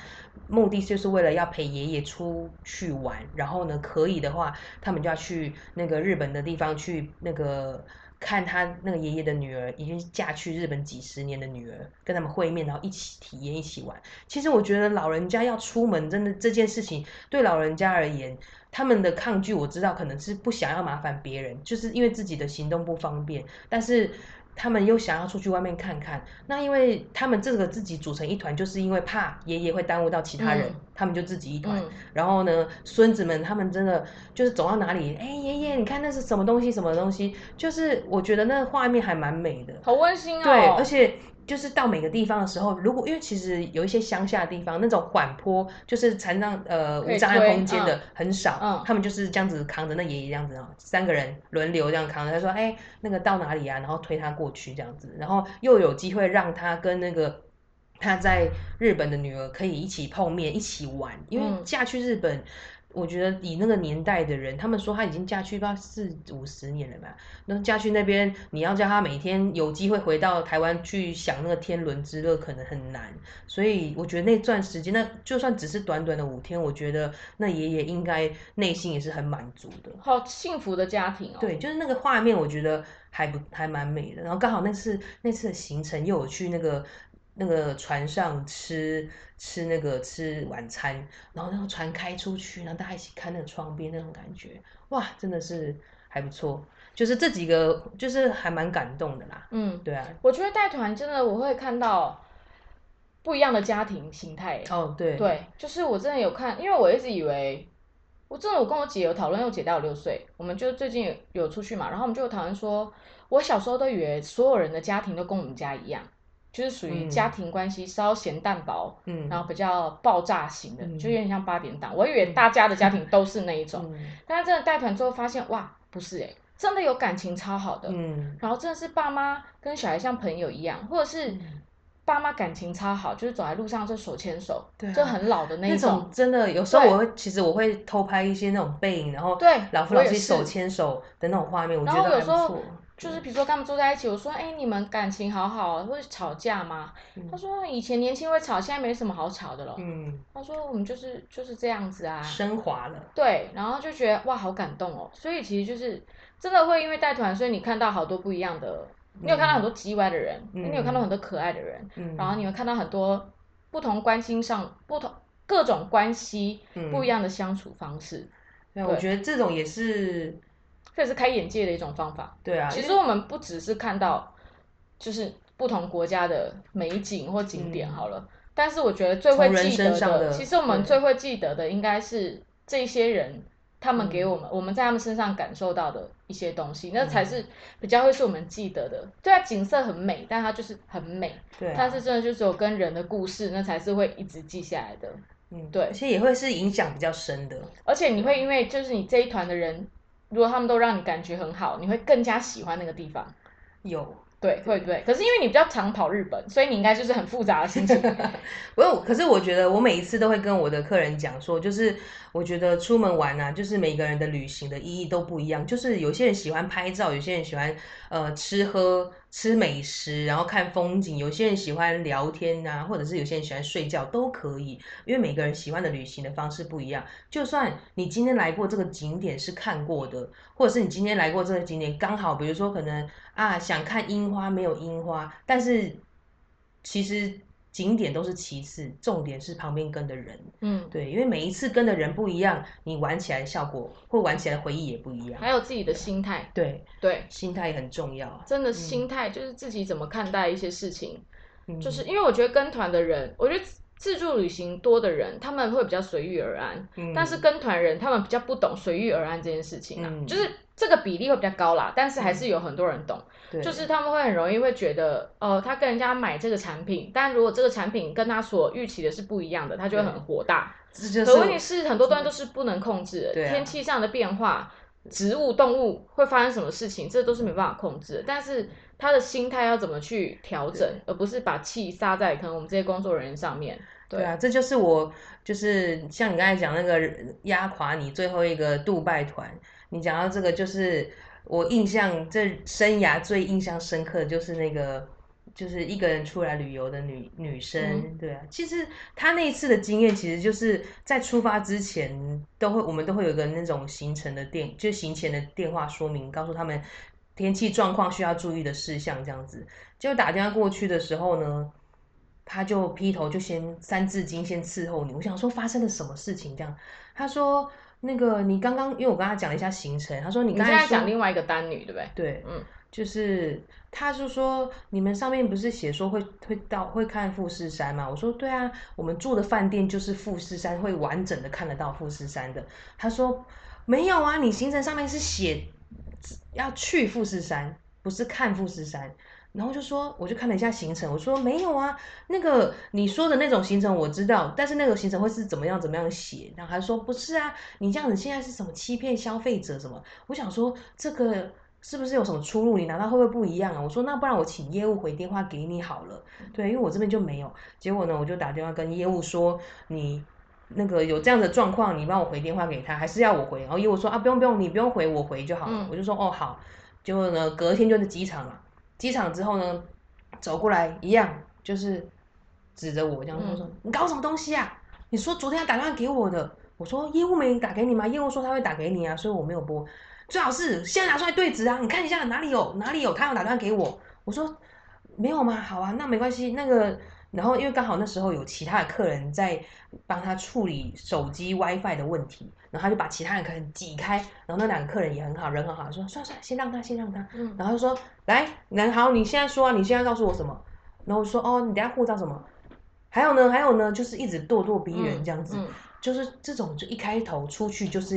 目的就是为了要陪爷爷出去玩。然后呢，可以的话，他们就要去那个日本的地方去那个。看他那个爷爷的女儿已经嫁去日本几十年的女儿，跟他们会面，然后一起体验，一起玩。其实我觉得老人家要出门，真的这件事情对老人家而言，他们的抗拒我知道可能是不想要麻烦别人，就是因为自己的行动不方便，但是。他们又想要出去外面看看，那因为他们这个自己组成一团，就是因为怕爷爷会耽误到其他人，他们就自己一团。然后呢，孙子们他们真的就是走到哪里，哎，爷爷，你看那是什么东西？什么东西？就是我觉得那画面还蛮美的，好温馨哦。对，而且。就是到每个地方的时候，如果因为其实有一些乡下的地方，那种缓坡就是残障呃无障碍空间的很少，他们就是这样子扛着那爷爷这样子啊，三个人轮流这样扛着。他说：“哎，那个到哪里啊？”然后推他过去这样子，然后又有机会让他跟那个他在日本的女儿可以一起碰面、一起玩，因为嫁去日本。我觉得以那个年代的人，他们说他已经嫁去不知道四五十年了吧？那嫁去那边，你要叫他每天有机会回到台湾去享那个天伦之乐，可能很难。所以我觉得那段时间，那就算只是短短的五天，我觉得那爷爷应该内心也是很满足的。好幸福的家庭哦！对，就是那个画面，我觉得还不还蛮美的。然后刚好那次那次的行程又有去那个。那个船上吃吃那个吃晚餐，然后那个船开出去，然后大家一起看那个窗边那种感觉，哇，真的是还不错。就是这几个，就是还蛮感动的啦。嗯，对啊。我觉得带团真的我会看到不一样的家庭形态。哦，对。对，就是我真的有看，因为我一直以为，我真的我跟我姐有讨论，因为我姐大我六岁，我们就最近有有出去嘛，然后我们就有讨论说，我小时候都以为所有人的家庭都跟我们家一样。就是属于家庭关系稍咸淡薄，嗯，然后比较爆炸型的，就有点像八点档。我以为大家的家庭都是那一种，但是真的带团之后发现，哇，不是哎，真的有感情超好的，嗯，然后真的是爸妈跟小孩像朋友一样，或者是爸妈感情超好，就是走在路上就手牵手，对，就很老的那种。真的有时候我会，其实我会偷拍一些那种背影，然后对老夫老妻手牵手的那种画面，我觉得还不错。就是比如说他们坐在一起，我说哎，你们感情好好，会吵架吗？他说以前年轻会吵，现在没什么好吵的了。嗯，他说我们就是就是这样子啊，升华了。对，然后就觉得哇，好感动哦。所以其实就是真的会因为带团，所以你看到好多不一样的，你有看到很多叽歪的人，你有看到很多可爱的人，然后你有看到很多不同关心上不同各种关系不一样的相处方式。对，我觉得这种也是。这是开眼界的一种方法。对啊，其实我们不只是看到，就是不同国家的美景或景点好了。但是我觉得最会记得的，其实我们最会记得的应该是这些人，他们给我们，我们在他们身上感受到的一些东西，那才是比较会是我们记得的。对啊，景色很美，但它就是很美。对，它是真的就是有跟人的故事，那才是会一直记下来的。嗯，对，其实也会是影响比较深的。而且你会因为就是你这一团的人。如果他们都让你感觉很好，你会更加喜欢那个地方。有。对，会对，可是因为你比较常跑日本，所以你应该就是很复杂的心情。[laughs] 不是，可是我觉得我每一次都会跟我的客人讲说，就是我觉得出门玩啊，就是每个人的旅行的意义都不一样。就是有些人喜欢拍照，有些人喜欢呃吃喝吃美食，然后看风景；有些人喜欢聊天啊，或者是有些人喜欢睡觉，都可以。因为每个人喜欢的旅行的方式不一样。就算你今天来过这个景点是看过的，或者是你今天来过这个景点刚好，比如说可能。啊，想看樱花没有樱花，但是其实景点都是其次，重点是旁边跟的人。嗯，对，因为每一次跟的人不一样，你玩起来效果或玩起来回忆也不一样。还有自己的心态，对对，心态也很重要。真的心态就是自己怎么看待一些事情，就是因为我觉得跟团的人，我觉得自助旅行多的人，他们会比较随遇而安。嗯，但是跟团人他们比较不懂随遇而安这件事情啊，就是。这个比例会比较高啦，但是还是有很多人懂，就是他们会很容易会觉得，呃，他跟人家买这个产品，但如果这个产品跟他所预期的是不一样的，他就会很火大。可问题是很多东西都是不能控制的，天气上的变化、植物、动物会发生什么事情，这都是没办法控制的。但是他的心态要怎么去调整，而不是把气撒在可能我们这些工作人员上面。对啊，这就是我就是像你刚才讲那个压垮你最后一个杜拜团。你讲到这个，就是我印象这生涯最印象深刻的就是那个，就是一个人出来旅游的女女生，对啊，其实她那一次的经验，其实就是在出发之前都会，我们都会有个那种行程的电，就行前的电话说明，告诉他们天气状况需要注意的事项，这样子。就打电话过去的时候呢，他就劈头就先三字经先伺候你，我想说发生了什么事情，这样，他说。那个，你刚刚因为我跟他讲了一下行程，他说你刚才讲另外一个单女对不对？对，嗯，就是他就说你们上面不是写说会会到会看富士山吗？我说对啊，我们住的饭店就是富士山，会完整的看得到富士山的。他说没有啊，你行程上面是写要去富士山，不是看富士山。然后就说，我就看了一下行程，我说没有啊，那个你说的那种行程我知道，但是那个行程会是怎么样怎么样写？然后他说不是啊，你这样子现在是什么欺骗消费者什么？我想说这个是不是有什么出入？你拿到会不会不一样啊？我说那不然我请业务回电话给你好了。对，因为我这边就没有。结果呢，我就打电话跟业务说，你那个有这样的状况，你帮我回电话给他，还是要我回？然后业务说啊，不用不用，你不用回，我回就好了。我就说哦好。结果呢，隔天就在机场了。机场之后呢，走过来一样，就是指着我这样说：“你搞什么东西啊？你说昨天要打电话给我的，我说业务没打给你吗？业务说他会打给你啊，所以我没有拨。”最好是现在拿出来对质啊！你看一下哪里有哪里有，他要打电话给我。我说没有吗？好啊，那没关系。那个，然后因为刚好那时候有其他的客人在帮他处理手机 WiFi 的问题，然后他就把其他人可能挤开。然后那两个客人也很好，人很好，说算算，先让他，先让他。嗯。然后就说来，那好，你现在说啊，你现在告诉我什么？然后我说哦，你等下护照什么？还有呢，还有呢，就是一直咄咄逼人这样子。就是这种，就一开头出去就是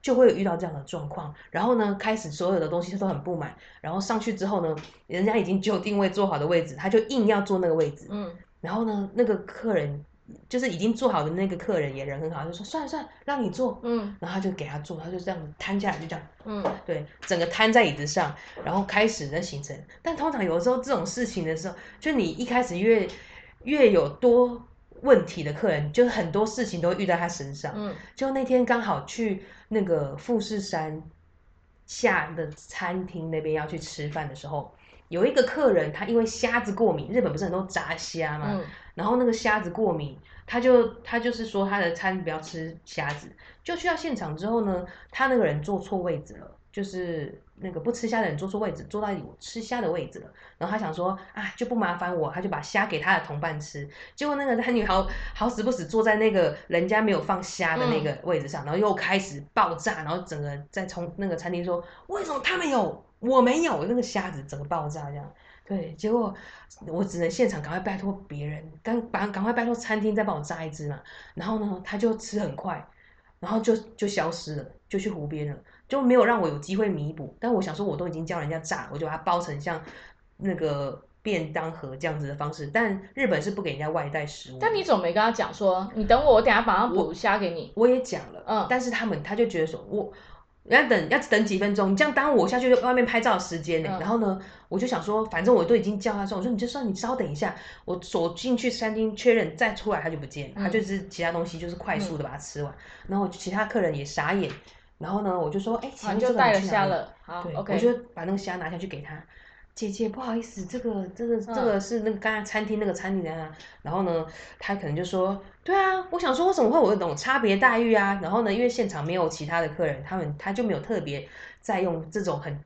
就会遇到这样的状况，然后呢，开始所有的东西他都很不满，然后上去之后呢，人家已经就定位坐好的位置，他就硬要坐那个位置，嗯，然后呢，那个客人就是已经做好的那个客人也人很好，就说算了算了，让你坐，嗯，然后他就给他坐，他就这样瘫下来，就这样，嗯，对，整个瘫在椅子上，然后开始的行程，但通常有的时候这种事情的时候，就你一开始越越有多。问题的客人就是很多事情都会遇在他身上。嗯，就那天刚好去那个富士山下的餐厅那边要去吃饭的时候，有一个客人他因为虾子过敏，日本不是很多炸虾吗？然后那个虾子过敏，他就他就是说他的餐不要吃虾子，就去到现场之后呢，他那个人坐错位置了。就是那个不吃虾的人坐错位置，坐到有吃虾的位置了。然后他想说，啊，就不麻烦我，他就把虾给他的同伴吃。结果那个男女好好死不死坐在那个人家没有放虾的那个位置上，然后又开始爆炸，然后整个在从那个餐厅说，为什么他们有我没有？那个虾子整个爆炸这样。对，结果我只能现场赶快拜托别人，赶赶赶快拜托餐厅再帮我炸一只嘛。然后呢，他就吃很快，然后就就消失了，就去湖边了。就没有让我有机会弥补，但我想说，我都已经教人家炸，我就把它包成像那个便当盒这样子的方式。但日本是不给人家外带食物。但你怎么没跟他讲说，你等我，我等下马上补虾给你？我也讲了，嗯，但是他们他就觉得说，我要等要等几分钟，你这样耽误我下去外面拍照的时间呢。然后呢，我就想说，反正我都已经叫他说，我说你就算你稍等一下，我走进去餐厅确认再出来，他就不见了，他就是其他东西就是快速的把它吃完。然后其他客人也傻眼。然后呢，我就说，哎，请就带了虾了，好，OK，我就把那个虾拿下去给他。姐姐，不好意思，这个，这个，这个是那个刚才餐厅那个餐厅的。啊然后呢，他可能就说，对啊，我想说，为什么会有那种差别待遇啊？然后呢，因为现场没有其他的客人，他们他就没有特别在用这种很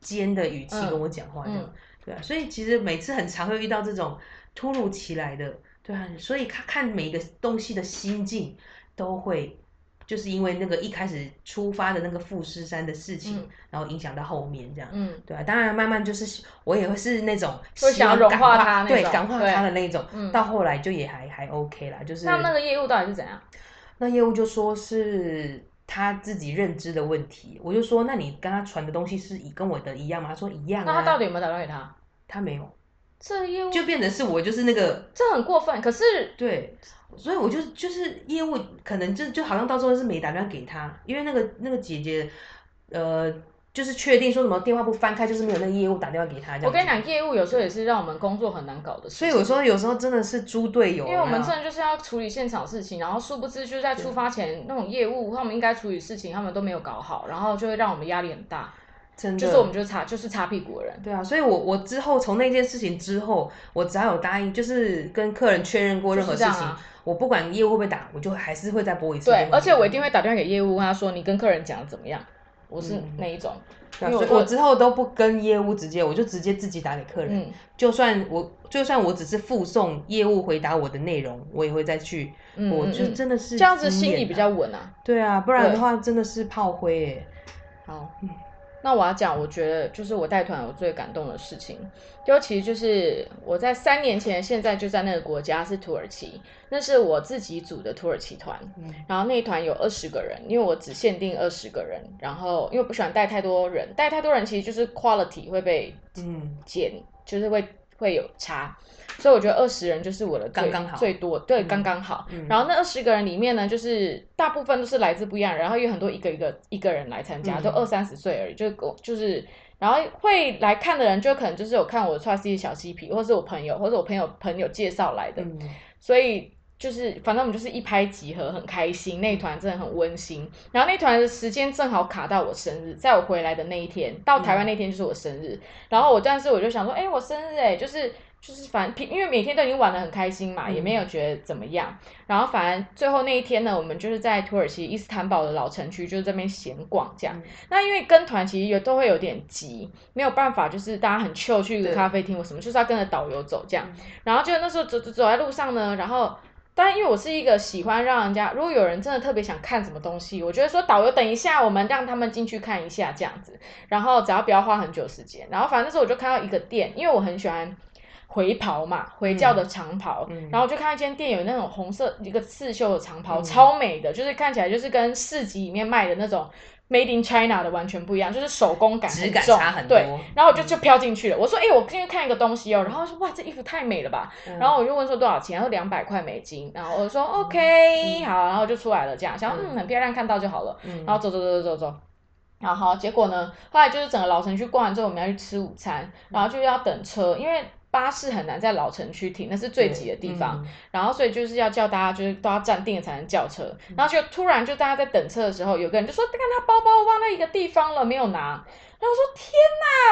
尖的语气跟我讲话，这样，对啊。所以其实每次很常会遇到这种突如其来的，对啊。所以看看每一个东西的心境都会。就是因为那个一开始出发的那个富士山的事情，然后影响到后面这样，嗯，对啊，当然慢慢就是我也会是那种想融化他，对，感化他的那种，到后来就也还还 OK 啦，就是那那个业务到底是怎样？那业务就说是他自己认知的问题，我就说那你跟他传的东西是以跟我的一样吗？他说一样啊，那他到底有没有打电话给他？他没有，这业务就变成是我就是那个，这很过分，可是对。所以我就就是业务可能就就好像到时候是没打电话给他，因为那个那个姐姐，呃，就是确定说什么电话不翻开，就是没有那个业务打电话给他。我跟你讲，业务有时候也是让我们工作很难搞的。所以我说有时候真的是猪队友。因为我们真的就是要处理现场事情，然后殊不知就在出发前那种业务，他们应该处理事情，他们都没有搞好，然后就会让我们压力很大。就是我们就擦就是擦屁股的人，对啊，所以我我之后从那件事情之后，我只要有答应，就是跟客人确认过任何事情，我不管业务会不会打，我就还是会再拨一次。对，而且我一定会打电话给业务，跟他说你跟客人讲的怎么样，我是那一种。所以我之后都不跟业务直接，我就直接自己打给客人，就算我就算我只是附送业务回答我的内容，我也会再去，我就真的是这样子心里比较稳啊。对啊，不然的话真的是炮灰哎。好。那我要讲，我觉得就是我带团我最感动的事情，就其实就是我在三年前，现在就在那个国家是土耳其，那是我自己组的土耳其团，然后那一团有二十个人，因为我只限定二十个人，然后因为不喜欢带太多人，带太多人其实就是 quality 会被嗯减，就是会会有差。所以我觉得二十人就是我的刚刚好最多，对，刚刚好。然后那二十个人里面呢，就是大部分都是来自不一样，然后有很多一个一个一个人来参加，都二三十岁而已，就就是然后会来看的人就可能就是有看我串 C 小嬉皮，或是我朋友，或者我朋友朋友介绍来的，所以就是反正我们就是一拍即合，很开心。那一团真的很温馨。然后那团的时间正好卡到我生日，在我回来的那一天，到台湾那天就是我生日。然后我但是我就想说，哎，我生日哎，就是。就是反正因为每天都已经玩的很开心嘛，也没有觉得怎么样。然后反正最后那一天呢，我们就是在土耳其伊斯坦堡的老城区，就是这边闲逛这样。那因为跟团其实有都会有点急，没有办法，就是大家很 chill 去一个咖啡厅或什么，就是要跟着导游走这样。然后就那时候走走走在路上呢，然后当然因为我是一个喜欢让人家，如果有人真的特别想看什么东西，我觉得说导游等一下，我们让他们进去看一下这样子。然后只要不要花很久时间。然后反正那时候我就看到一个店，因为我很喜欢。回袍嘛，回教的长袍，然后就看一间店有那种红色一个刺绣的长袍，超美的，就是看起来就是跟市集里面卖的那种 Made in China 的完全不一样，就是手工感很重，对。然后我就就飘进去了，我说：“哎，我今天看一个东西哦。”然后说：“哇，这衣服太美了吧！”然后我就问说多少钱，他说两百块美金。然后我说：“OK，好。”然后就出来了，这样想嗯很漂亮，看到就好了。然后走走走走走走，然后结果呢，后来就是整个老城区逛完之后，我们要去吃午餐，然后就要等车，因为。巴士很难在老城区停，那是最挤的地方。然后所以就是要叫大家就是都要站定了才能叫车。然后就突然就大家在等车的时候，有个人就说：“看他包包忘在一个地方了，没有拿。”然后我说：“天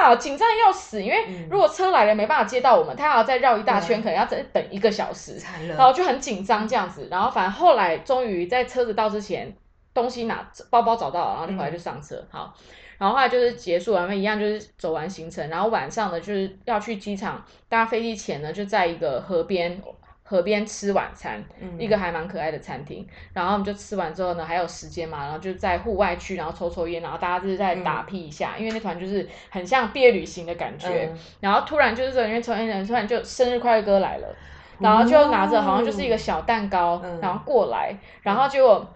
哪，紧张要死！因为如果车来了没办法接到我们，他还要再绕一大圈，可能要再等一个小时。然后就很紧张这样子。然后反正后来终于在车子到之前，东西拿包包找到了，然后就回来就上车。好。然后后来就是结束完，一样就是走完行程，然后晚上呢就是要去机场搭飞机前呢，就在一个河边河边吃晚餐，一个还蛮可爱的餐厅。然后我们就吃完之后呢，还有时间嘛，然后就在户外区，然后抽抽烟，然后大家就是在打屁一下，因为那团就是很像毕业旅行的感觉。然后突然就是因为抽烟人突然就生日快乐歌来了，然后就拿着好像就是一个小蛋糕，然后过来，然后就。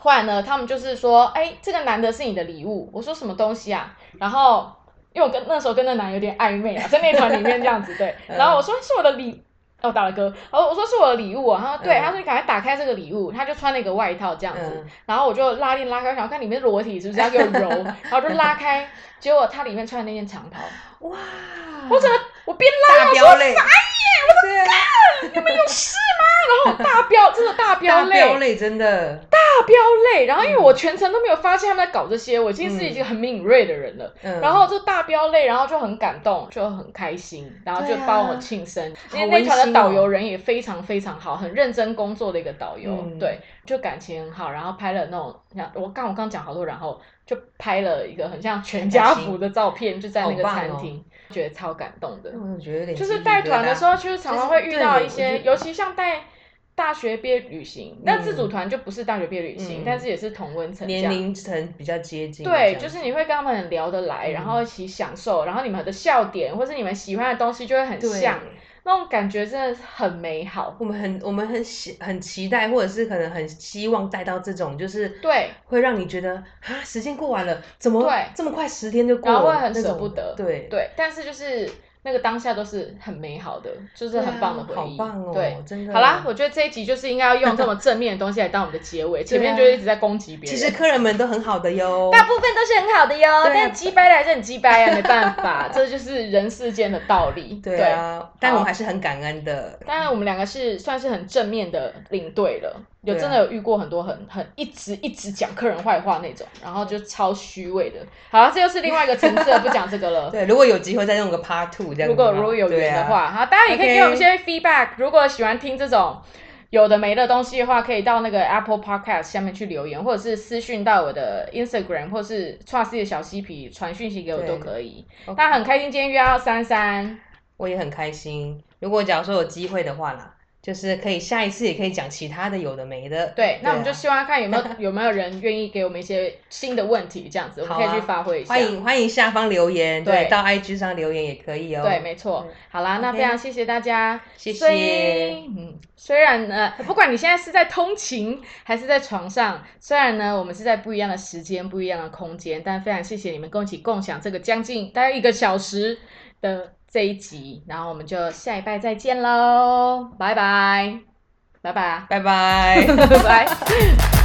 后来呢，他们就是说，哎，这个男的是你的礼物。我说什么东西啊？然后因为我跟那时候跟那男有点暧昧啊，在那团里面这样子对。[laughs] 然后我说是我的礼，哦打了歌。然后我说是我的礼物啊。他说对，他说你赶快打开这个礼物。他就穿了一个外套这样子。然后我就拉链拉开，想看里面裸体是不是要给我揉。[laughs] 然后就拉开，结果他里面穿的那件长袍，哇！我怎么我边拉我说傻眼，我说干，你们有事吗？然后大飙，真的大飙泪，真的大。飙泪，然后因为我全程都没有发现他们在搞这些，我已经是一个很敏锐的人了。然后就大飙泪，然后就很感动，就很开心，然后就帮我庆生。因为那团的导游人也非常非常好，很认真工作的一个导游，对，就感情很好。然后拍了那种，像我刚我刚讲好多，然后就拍了一个很像全家福的照片，就在那个餐厅，觉得超感动的。我觉得有点就是带团的时候，就是常常会遇到一些，尤其像带。大学毕业旅行，那自主团就不是大学毕业旅行，但是也是同温层，年龄层比较接近。对，就是你会跟他们很聊得来，然后一起享受，然后你们的笑点或是你们喜欢的东西就会很像，那种感觉真的很美好。我们很我们很喜很期待，或者是可能很希望带到这种，就是对，会让你觉得啊，时间过完了，怎么这么快十天就过了，然后会很舍不得。对对，但是就是。那个当下都是很美好的，就是很棒的回忆。好棒哦！对，真的。好啦，我觉得这一集就是应该要用这么正面的东西来当我们的结尾，[laughs] 前面就一直在攻击别人。其实客人们都很好的哟，[laughs] 大部分都是很好的哟，但击败的还是很击败啊，没办法，这就是人世间的道理。对啊，但我还是很感恩的。当然，我们两个是算是很正面的领队了。有真的有遇过很多很很一直一直讲客人坏话那种，然后就超虚伪的。好，这又是另外一个层次，不讲这个了。[laughs] 对，如果有机会再用个 Part Two 这样。如果如果有缘的话，好，大家也可以给我们一些 feedback。如果喜欢听这种有的没的东西的话，可以到那个 Apple Podcast 下面去留言，或者是私讯到我的 Instagram，或是 Trust 的小嬉皮传讯息给我都可以。那很开心今天约到三三，我也很开心。如果假如说有机会的话啦。就是可以下一次也可以讲其他的有的没的，对，那我们就希望看有没有 [laughs] 有没有人愿意给我们一些新的问题，这样子我们可以去发挥一下。欢迎欢迎下方留言，对，到 IG 上留言也可以哦。对，没错。好啦，那非常谢谢大家，谢谢。嗯，虽然呢，不管你现在是在通勤还是在床上，虽然呢我们是在不一样的时间、不一样的空间，但非常谢谢你们跟我一起共享这个将近大概一个小时的。这一集，然后我们就下一拜再见喽，拜拜，拜拜，拜拜，[laughs] 拜拜。